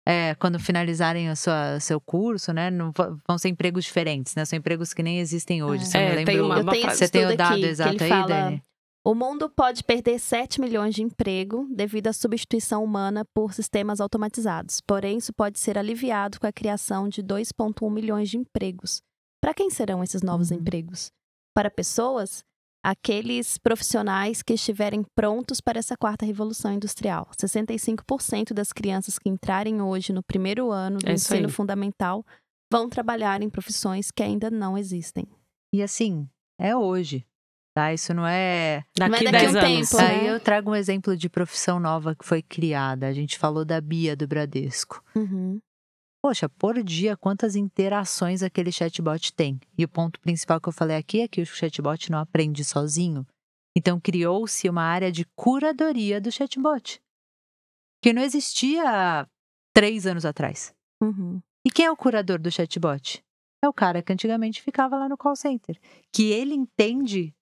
É, quando finalizarem o sua, seu curso, né, não, vão ser empregos diferentes, né? São empregos que nem existem hoje. É. Você é, tem uma, uma, Você tem o dado aqui, exato aí, fala... Dani? O mundo pode perder 7 milhões de emprego devido à substituição humana por sistemas automatizados. Porém, isso pode ser aliviado com a criação de 2,1 milhões de empregos. Para quem serão esses novos uhum. empregos? Para pessoas, aqueles profissionais que estiverem prontos para essa quarta revolução industrial. 65% das crianças que entrarem hoje no primeiro ano do é ensino fundamental vão trabalhar em profissões que ainda não existem. E assim, é hoje tá? Isso não é daqui, não é daqui 10 um anos. Tempo, né? Aí eu trago um exemplo de profissão nova que foi criada. A gente falou da Bia do Bradesco. Uhum. Poxa, por dia, quantas interações aquele chatbot tem? E o ponto principal que eu falei aqui é que o chatbot não aprende sozinho. Então, criou-se uma área de curadoria do chatbot, que não existia há três anos atrás. Uhum. E quem é o curador do chatbot? É o cara que antigamente ficava lá no call center, que ele entende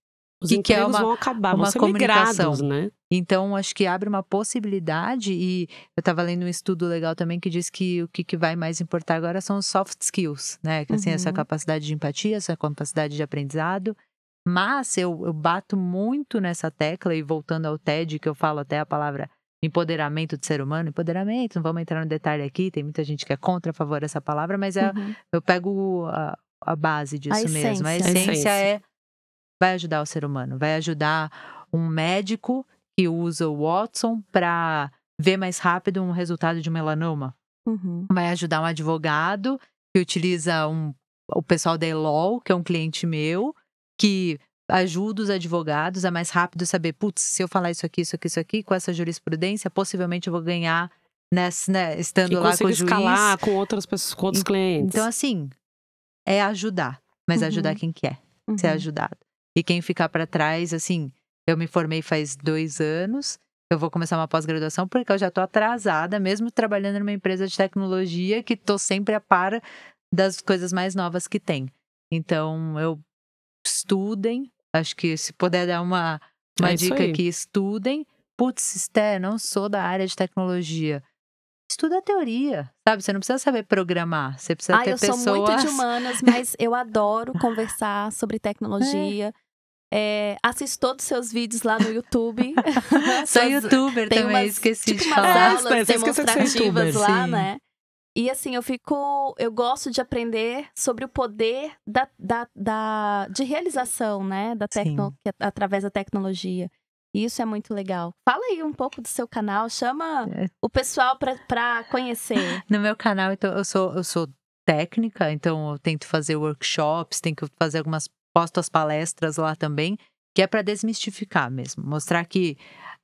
os que, que é uma, vão acabar, uma comunicação, migrados, né? Então, acho que abre uma possibilidade e eu estava lendo um estudo legal também que diz que o que, que vai mais importar agora são os soft skills, né? Que, assim, uhum. essa capacidade de empatia, essa capacidade de aprendizado. Mas eu, eu bato muito nessa tecla e voltando ao TED, que eu falo até a palavra empoderamento do ser humano, empoderamento, não vamos entrar no detalhe aqui, tem muita gente que é contra, a favor dessa palavra, mas é, uhum. eu pego a, a base disso a mesmo. A essência, a essência é vai ajudar o ser humano, vai ajudar um médico que usa o Watson para ver mais rápido um resultado de melanoma. Uhum. Vai ajudar um advogado que utiliza um, o pessoal da Elol, que é um cliente meu, que ajuda os advogados a mais rápido saber, putz, se eu falar isso aqui, isso aqui, isso aqui, com essa jurisprudência, possivelmente eu vou ganhar nessa, né, estando e lá com o juiz. escalar com outras pessoas, com outros clientes. Então, assim, é ajudar, mas uhum. ajudar quem quer uhum. ser ajudado. E quem ficar para trás, assim, eu me formei faz dois anos, eu vou começar uma pós-graduação porque eu já estou atrasada, mesmo trabalhando numa empresa de tecnologia que estou sempre a par das coisas mais novas que tem. Então, eu estudem, acho que se puder dar uma, uma é dica aqui, estudem. Putz, Sté, não sou da área de tecnologia. Estuda a teoria, sabe? Você não precisa saber programar, você precisa ah, ter pessoas... eu sou muito de humanas, mas eu adoro conversar sobre tecnologia. É. É, assisto todos os seus vídeos lá no YouTube. Sou youtuber também, umas, esqueci tipo, de falar. aulas é, demonstrativas de lá, sim. né? E assim, eu fico. Eu gosto de aprender sobre o poder da, da, da de realização, né? Da tecno, através da tecnologia. E isso é muito legal. Fala aí um pouco do seu canal, chama é. o pessoal para conhecer. No meu canal, então, eu sou, eu sou técnica, então eu tento fazer workshops, tenho que fazer algumas posto as palestras lá também, que é para desmistificar mesmo, mostrar que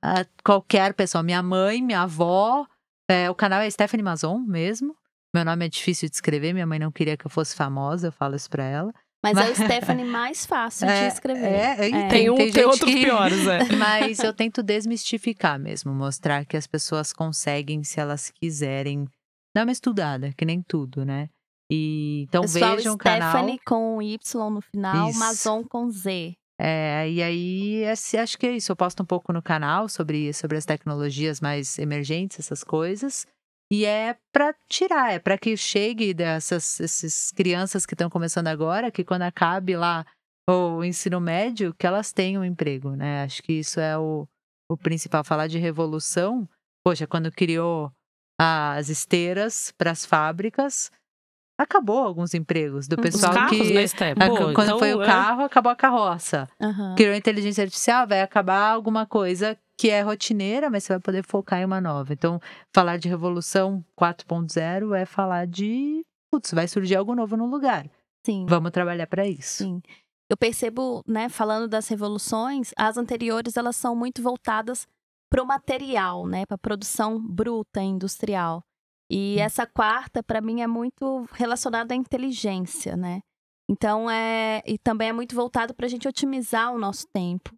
uh, qualquer pessoa, minha mãe, minha avó, é, o canal é Stephanie Mazon mesmo. Meu nome é difícil de escrever, minha mãe não queria que eu fosse famosa, eu falo isso para ela. Mas, mas... é o Stephanie mais fácil é, de escrever. É, é. Tem, um, tem, tem outros que... piores, é. Mas eu tento desmistificar mesmo, mostrar que as pessoas conseguem, se elas quiserem, dar uma estudada, que nem tudo, né? E, então Pessoal, vejam o Stephanie com Y no final, isso. Mazon com Z. É, e aí, acho que é isso. Eu posto um pouco no canal sobre, sobre as tecnologias mais emergentes, essas coisas. E é para tirar, é para que chegue dessas essas crianças que estão começando agora, que quando acabe lá o ensino médio, que elas tenham um emprego, né? Acho que isso é o, o principal. Falar de revolução, poxa, quando criou as esteiras para as fábricas, acabou alguns empregos do pessoal carros, que né, Step? Pô, quando então, foi o é... carro acabou a carroça. Uhum. criou a inteligência artificial vai acabar alguma coisa que é rotineira mas você vai poder focar em uma nova. Então falar de revolução 4.0 é falar de putz, vai surgir algo novo no lugar. Sim. Vamos trabalhar para isso. Sim. Eu percebo né falando das revoluções as anteriores elas são muito voltadas para o material né para produção bruta industrial e hum. essa quarta, para mim, é muito relacionada à inteligência, né? Então, é. E também é muito voltado para a gente otimizar o nosso tempo.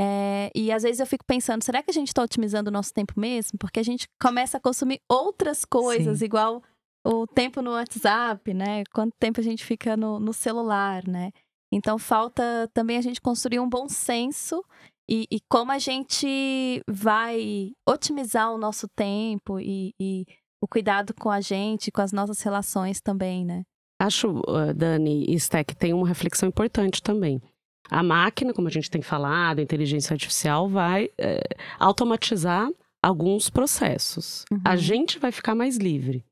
É, e às vezes eu fico pensando, será que a gente está otimizando o nosso tempo mesmo? Porque a gente começa a consumir outras coisas, Sim. igual o tempo no WhatsApp, né? Quanto tempo a gente fica no, no celular, né? Então falta também a gente construir um bom senso e, e como a gente vai otimizar o nosso tempo e, e o cuidado com a gente, com as nossas relações também, né? Acho, uh, Dani e Steck, tem uma reflexão importante também. A máquina, como a gente tem falado, a inteligência artificial vai é, automatizar alguns processos. Uhum. A gente vai ficar mais livre.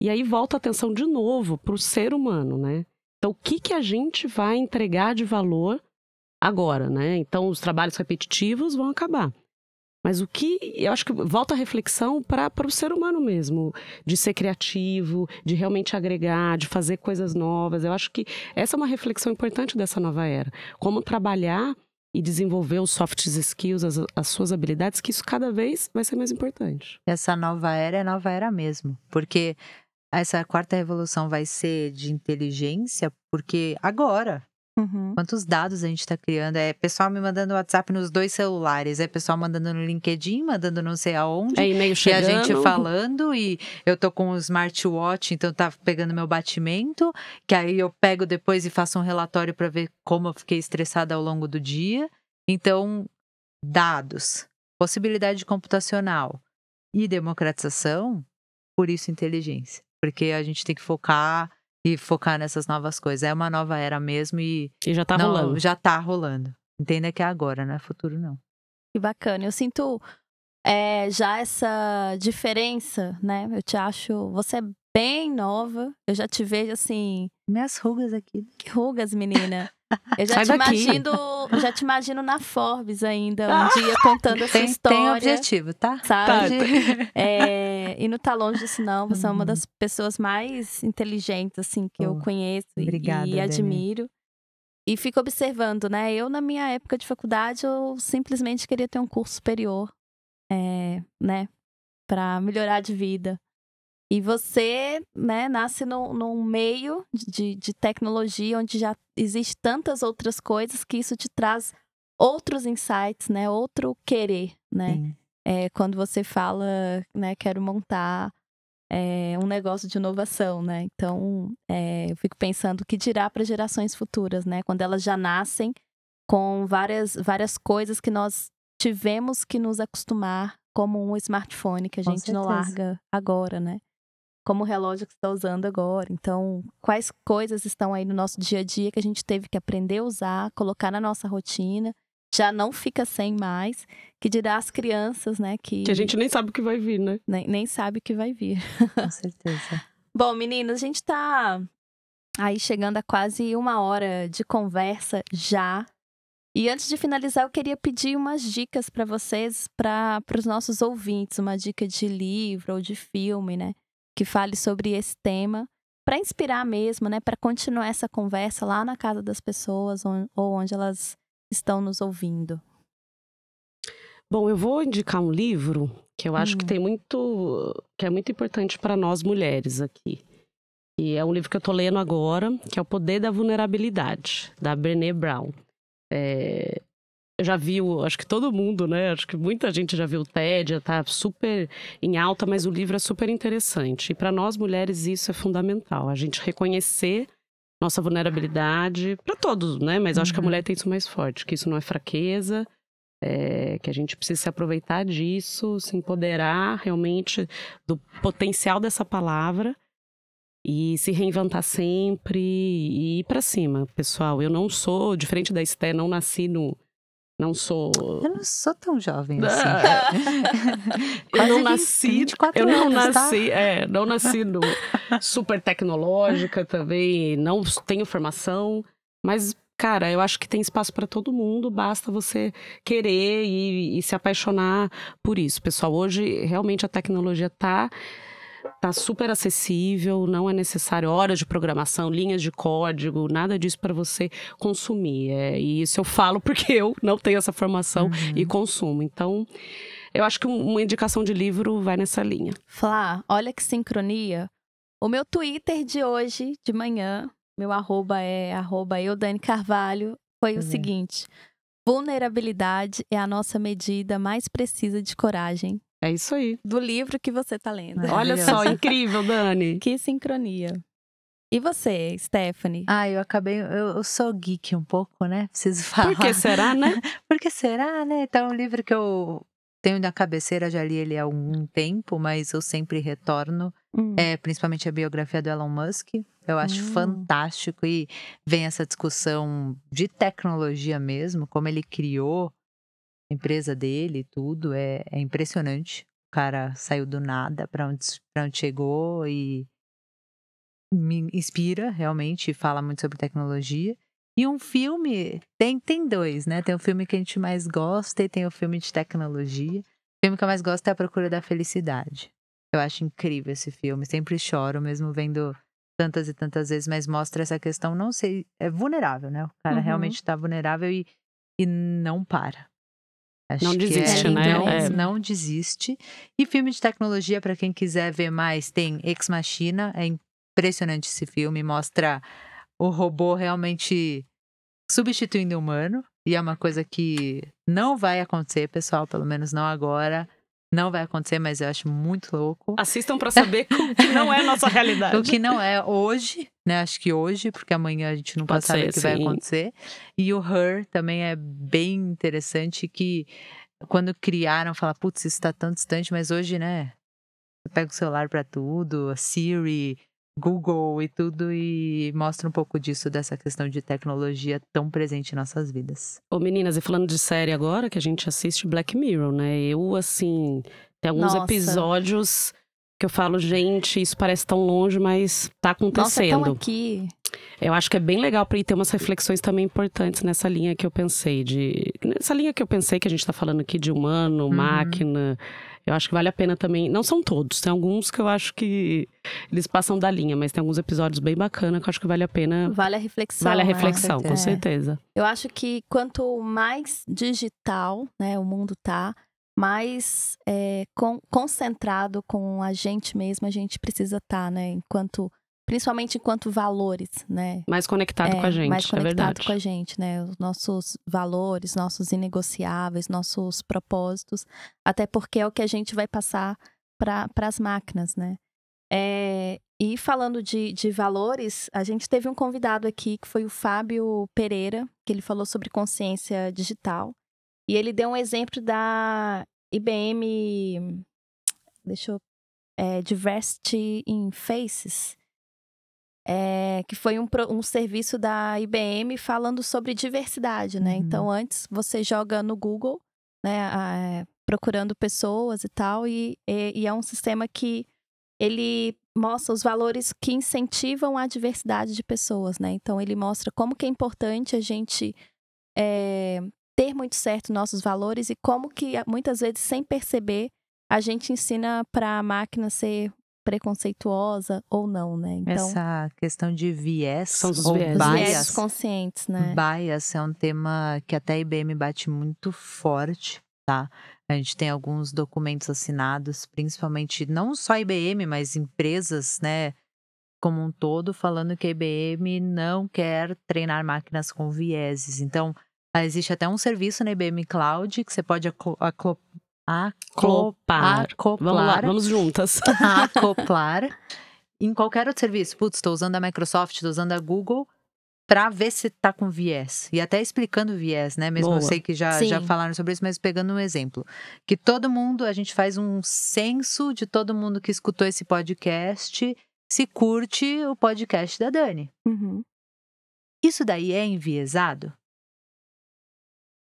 E aí volta a atenção de novo para o ser humano, né? Então, o que, que a gente vai entregar de valor agora, né? Então, os trabalhos repetitivos vão acabar. Mas o que. Eu acho que volta a reflexão para o ser humano mesmo, de ser criativo, de realmente agregar, de fazer coisas novas. Eu acho que essa é uma reflexão importante dessa nova era. Como trabalhar e desenvolver os soft skills, as, as suas habilidades, que isso cada vez vai ser mais importante. Essa nova era é nova era mesmo. Porque essa quarta revolução vai ser de inteligência, porque agora, Uhum. Quantos dados a gente está criando? É pessoal me mandando WhatsApp nos dois celulares, é pessoal mandando no LinkedIn, mandando não sei aonde. É e-mail chegando. E a gente falando, e eu tô com o smartwatch, então tá pegando meu batimento, que aí eu pego depois e faço um relatório para ver como eu fiquei estressada ao longo do dia. Então, dados, possibilidade computacional e democratização, por isso inteligência. Porque a gente tem que focar e focar nessas novas coisas. É uma nova era mesmo e. E já tá não, rolando. Já tá rolando. Entenda que é agora, não é futuro, não. Que bacana. Eu sinto é, já essa diferença, né? Eu te acho. Você é bem nova. Eu já te vejo assim. Minhas rugas aqui. Que rugas, menina. Eu já te imagino, já te imagino na Forbes ainda, um dia contando essa tem, história. Tem objetivo, tá? Sabe? Tá. É, e não tá longe disso, não. Você é uma das pessoas mais inteligentes, assim, que oh, eu conheço Obrigada, e, admiro. E fico observando, né? Eu, na minha época de faculdade, eu simplesmente queria ter um curso superior, é, né? Pra melhorar de vida. E você, né, nasce no, num meio de, de tecnologia onde já existe tantas outras coisas que isso te traz outros insights, né, outro querer, né? É, quando você fala, né, quero montar é, um negócio de inovação, né? Então, é, eu fico pensando o que dirá para gerações futuras, né? Quando elas já nascem com várias, várias coisas que nós tivemos que nos acostumar, como um smartphone que a gente não larga agora, né? Como o relógio que você está usando agora. Então, quais coisas estão aí no nosso dia a dia que a gente teve que aprender a usar, colocar na nossa rotina, já não fica sem mais, que dirá as crianças, né? Que, que a gente nem sabe o que vai vir, né? Nem, nem sabe o que vai vir. Com certeza. Bom, meninas, a gente está aí chegando a quase uma hora de conversa já. E antes de finalizar, eu queria pedir umas dicas para vocês, para os nossos ouvintes, uma dica de livro ou de filme, né? Que fale sobre esse tema, para inspirar mesmo, né, para continuar essa conversa lá na casa das pessoas ou onde elas estão nos ouvindo. Bom, eu vou indicar um livro que eu acho hum. que tem muito, que é muito importante para nós mulheres aqui. E é um livro que eu tô lendo agora, que é O Poder da Vulnerabilidade, da Brené Brown. É, já viu, acho que todo mundo, né? Acho que muita gente já viu o TED, já tá super em alta, mas o livro é super interessante. E para nós mulheres isso é fundamental, a gente reconhecer nossa vulnerabilidade para todos, né? Mas uhum. acho que a uhum. mulher tem isso mais forte, que isso não é fraqueza, é, que a gente precisa se aproveitar disso, se empoderar realmente do potencial dessa palavra e se reinventar sempre e ir para cima, pessoal. Eu não sou, diferente da Esté, não nasci no não sou. Eu não sou tão jovem assim. eu não nasci. Eu não anos, tá? nasci. Tá? É, não nasci no super tecnológica também. Não tenho formação. Mas, cara, eu acho que tem espaço para todo mundo. Basta você querer e, e se apaixonar por isso. Pessoal, hoje realmente a tecnologia está Tá super acessível, não é necessário horas de programação, linhas de código, nada disso para você consumir. É, e isso eu falo porque eu não tenho essa formação uhum. e consumo. Então, eu acho que uma indicação de livro vai nessa linha. Flá, olha que sincronia. O meu Twitter de hoje, de manhã, meu arroba é arroba Eudane Carvalho, foi uhum. o seguinte. Vulnerabilidade é a nossa medida mais precisa de coragem. É isso aí. Do livro que você tá lendo. Olha só, incrível, Dani. Que sincronia. E você, Stephanie? Ah, eu acabei. Eu, eu, sou geek um pouco, né? Preciso falar. Por que será, né? Por que será, né? Então, é um livro que eu tenho na cabeceira, já li ele há algum tempo, mas eu sempre retorno. Hum. É, principalmente a biografia do Elon Musk. Eu acho hum. fantástico e vem essa discussão de tecnologia mesmo, como ele criou empresa dele, tudo, é, é impressionante. O cara saiu do nada para onde, pra onde chegou e me inspira realmente, fala muito sobre tecnologia. E um filme, tem, tem dois, né? Tem o filme que a gente mais gosta e tem o filme de tecnologia. O filme que eu mais gosto é A Procura da Felicidade. Eu acho incrível esse filme, sempre choro, mesmo vendo tantas e tantas vezes, mas mostra essa questão, não sei, é vulnerável, né? O cara uhum. realmente está vulnerável e, e não para. Acho não desiste, é, né? Não, é. não desiste. E filme de tecnologia, para quem quiser ver mais, tem Ex Machina. É impressionante esse filme. Mostra o robô realmente substituindo o humano. E é uma coisa que não vai acontecer, pessoal, pelo menos não agora. Não vai acontecer, mas eu acho muito louco. Assistam para saber o que não é nossa realidade. o que não é hoje, né? Acho que hoje, porque amanhã a gente não pode, pode saber o que sim. vai acontecer. E o Her também é bem interessante que quando criaram, fala, putz, isso está tão distante, mas hoje, né? Você pega o celular para tudo, a Siri, Google e tudo e mostra um pouco disso, dessa questão de tecnologia tão presente em nossas vidas. Ô meninas, e falando de série agora, que a gente assiste Black Mirror, né? Eu, assim, tem alguns Nossa. episódios que eu falo, gente, isso parece tão longe, mas tá acontecendo. Nossa, é aqui. Eu acho que é bem legal para ir ter umas reflexões também importantes nessa linha que eu pensei de nessa linha que eu pensei que a gente está falando aqui de humano, uhum. máquina. Eu acho que vale a pena também. Não são todos, tem alguns que eu acho que eles passam da linha, mas tem alguns episódios bem bacanas que eu acho que vale a pena. Vale a reflexão. Vale a né? reflexão, com certeza. Eu acho que quanto mais digital, né, o mundo tá, mais é, com, concentrado com a gente mesmo a gente precisa estar, tá, né? Enquanto principalmente enquanto valores, né? Mais conectado é, com a gente, mais é conectado é com a gente, né? Os nossos valores, nossos inegociáveis, nossos propósitos, até porque é o que a gente vai passar para as máquinas, né? É, e falando de, de valores, a gente teve um convidado aqui que foi o Fábio Pereira, que ele falou sobre consciência digital. E ele deu um exemplo da IBM, deixa eu, é, Diversity in Faces, é, que foi um, um serviço da IBM falando sobre diversidade, né? Uhum. Então, antes você joga no Google, né, a, procurando pessoas e tal, e, e, e, é um sistema que ele mostra os valores que incentivam a diversidade de pessoas, né? Então, ele mostra como que é importante a gente é, ter muito certo nossos valores e como que muitas vezes sem perceber a gente ensina para a máquina ser preconceituosa ou não, né? Então, Essa questão de viés São os ou viés. bias, viés conscientes, né? Bias é um tema que até a IBM bate muito forte, tá? A gente tem alguns documentos assinados, principalmente não só a IBM, mas empresas, né? como um todo falando que a IBM não quer treinar máquinas com vieses. Então, existe até um serviço na IBM Cloud que você pode acoplar. Acoplar. Vamos lá, vamos juntas. acoplar em qualquer outro serviço. Putz, estou usando a Microsoft, estou usando a Google para ver se está com viés. E até explicando viés, né? Mesmo Boa. eu sei que já, já falaram sobre isso, mas pegando um exemplo. Que todo mundo, a gente faz um censo de todo mundo que escutou esse podcast, se curte o podcast da Dani. Uhum. Isso daí é enviesado?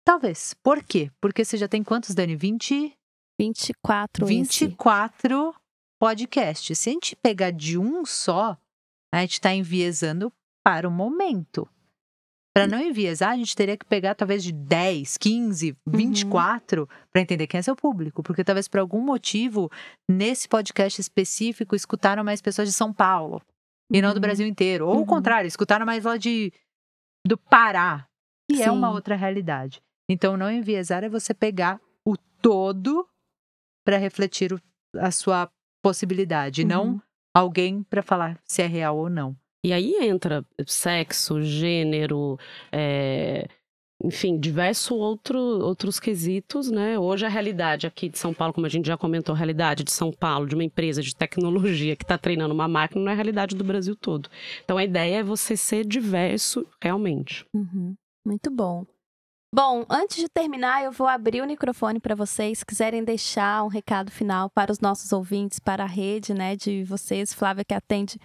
Talvez. Por quê? Porque você já tem quantos, Dani? 20? 24. 24 esse. podcasts. Se a gente pegar de um só, a gente está enviesando para o momento. Para não enviesar, a gente teria que pegar talvez de 10, 15, 24 uhum. para entender quem é seu público. Porque talvez por algum motivo, nesse podcast específico, escutaram mais pessoas de São Paulo e não do uhum. Brasil inteiro. Ou uhum. o contrário, escutaram mais lá de do Pará, que Sim. é uma outra realidade. Então, não enviesar é você pegar o todo para refletir o, a sua possibilidade, não uhum. alguém para falar se é real ou não. E aí entra sexo, gênero, é, enfim, diversos outro, outros quesitos, né? Hoje a realidade aqui de São Paulo, como a gente já comentou, a realidade de São Paulo, de uma empresa de tecnologia que está treinando uma máquina, não é a realidade do Brasil todo. Então a ideia é você ser diverso realmente. Uhum. Muito bom. Bom, antes de terminar, eu vou abrir o microfone para vocês, se quiserem deixar um recado final para os nossos ouvintes, para a rede, né, de vocês, Flávia que atende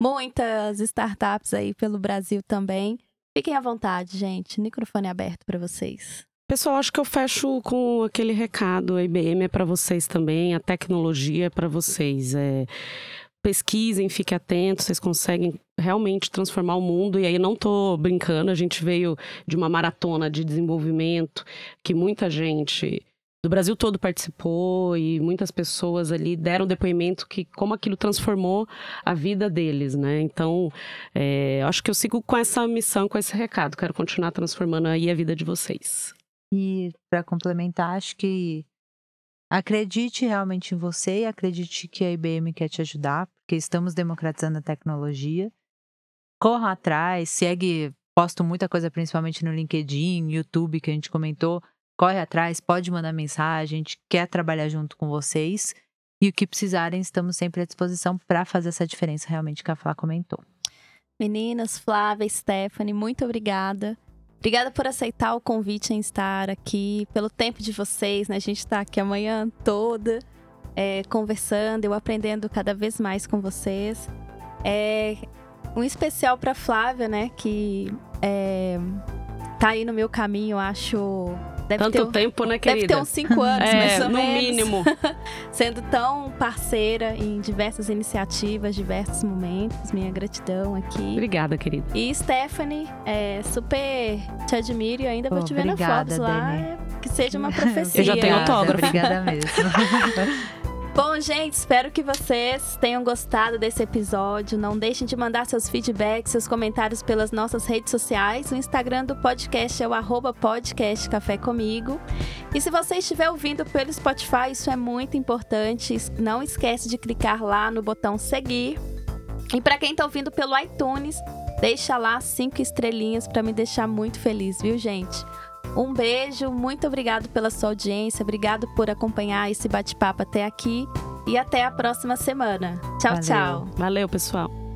muitas startups aí pelo Brasil também. Fiquem à vontade, gente. Microfone aberto para vocês. Pessoal, acho que eu fecho com aquele recado. A IBM é para vocês também, a tecnologia é para vocês. É, pesquisem, fiquem atentos, vocês conseguem realmente transformar o mundo. E aí não estou brincando, a gente veio de uma maratona de desenvolvimento que muita gente do Brasil todo participou e muitas pessoas ali deram depoimento que como aquilo transformou a vida deles, né? Então, é, acho que eu sigo com essa missão, com esse recado. Quero continuar transformando aí a vida de vocês. E para complementar, acho que acredite realmente em você e acredite que a IBM quer te ajudar, porque estamos democratizando a tecnologia. Corra atrás, segue, posto muita coisa principalmente no LinkedIn, YouTube que a gente comentou corre atrás, pode mandar mensagem, a gente quer trabalhar junto com vocês. E o que precisarem, estamos sempre à disposição para fazer essa diferença realmente que a Flá comentou. Meninas, Flávia, Stephanie, muito obrigada. Obrigada por aceitar o convite em estar aqui, pelo tempo de vocês, né? A gente está aqui a manhã toda é, conversando, eu aprendendo cada vez mais com vocês. É, um especial para Flávia, né? Que é, tá aí no meu caminho, acho Deve Tanto ter, tempo, né, querida? Deve ter uns cinco anos, é, mais ou no menos. mínimo. Sendo tão parceira em diversas iniciativas, diversos momentos. Minha gratidão aqui. Obrigada, querida. E Stephanie, é, super te admiro e ainda vou te ver na fotos lá. Que seja uma profecia. Eu já tenho autógrafo. Obrigada mesmo. Bom, gente, espero que vocês tenham gostado desse episódio. Não deixem de mandar seus feedbacks, seus comentários pelas nossas redes sociais. O Instagram do podcast é o arroba podcast Café Comigo. E se você estiver ouvindo pelo Spotify, isso é muito importante. Não esquece de clicar lá no botão seguir. E para quem está ouvindo pelo iTunes, deixa lá cinco estrelinhas para me deixar muito feliz, viu, gente? Um beijo, muito obrigado pela sua audiência, obrigado por acompanhar esse bate-papo até aqui e até a próxima semana. Tchau, Valeu. tchau. Valeu, pessoal.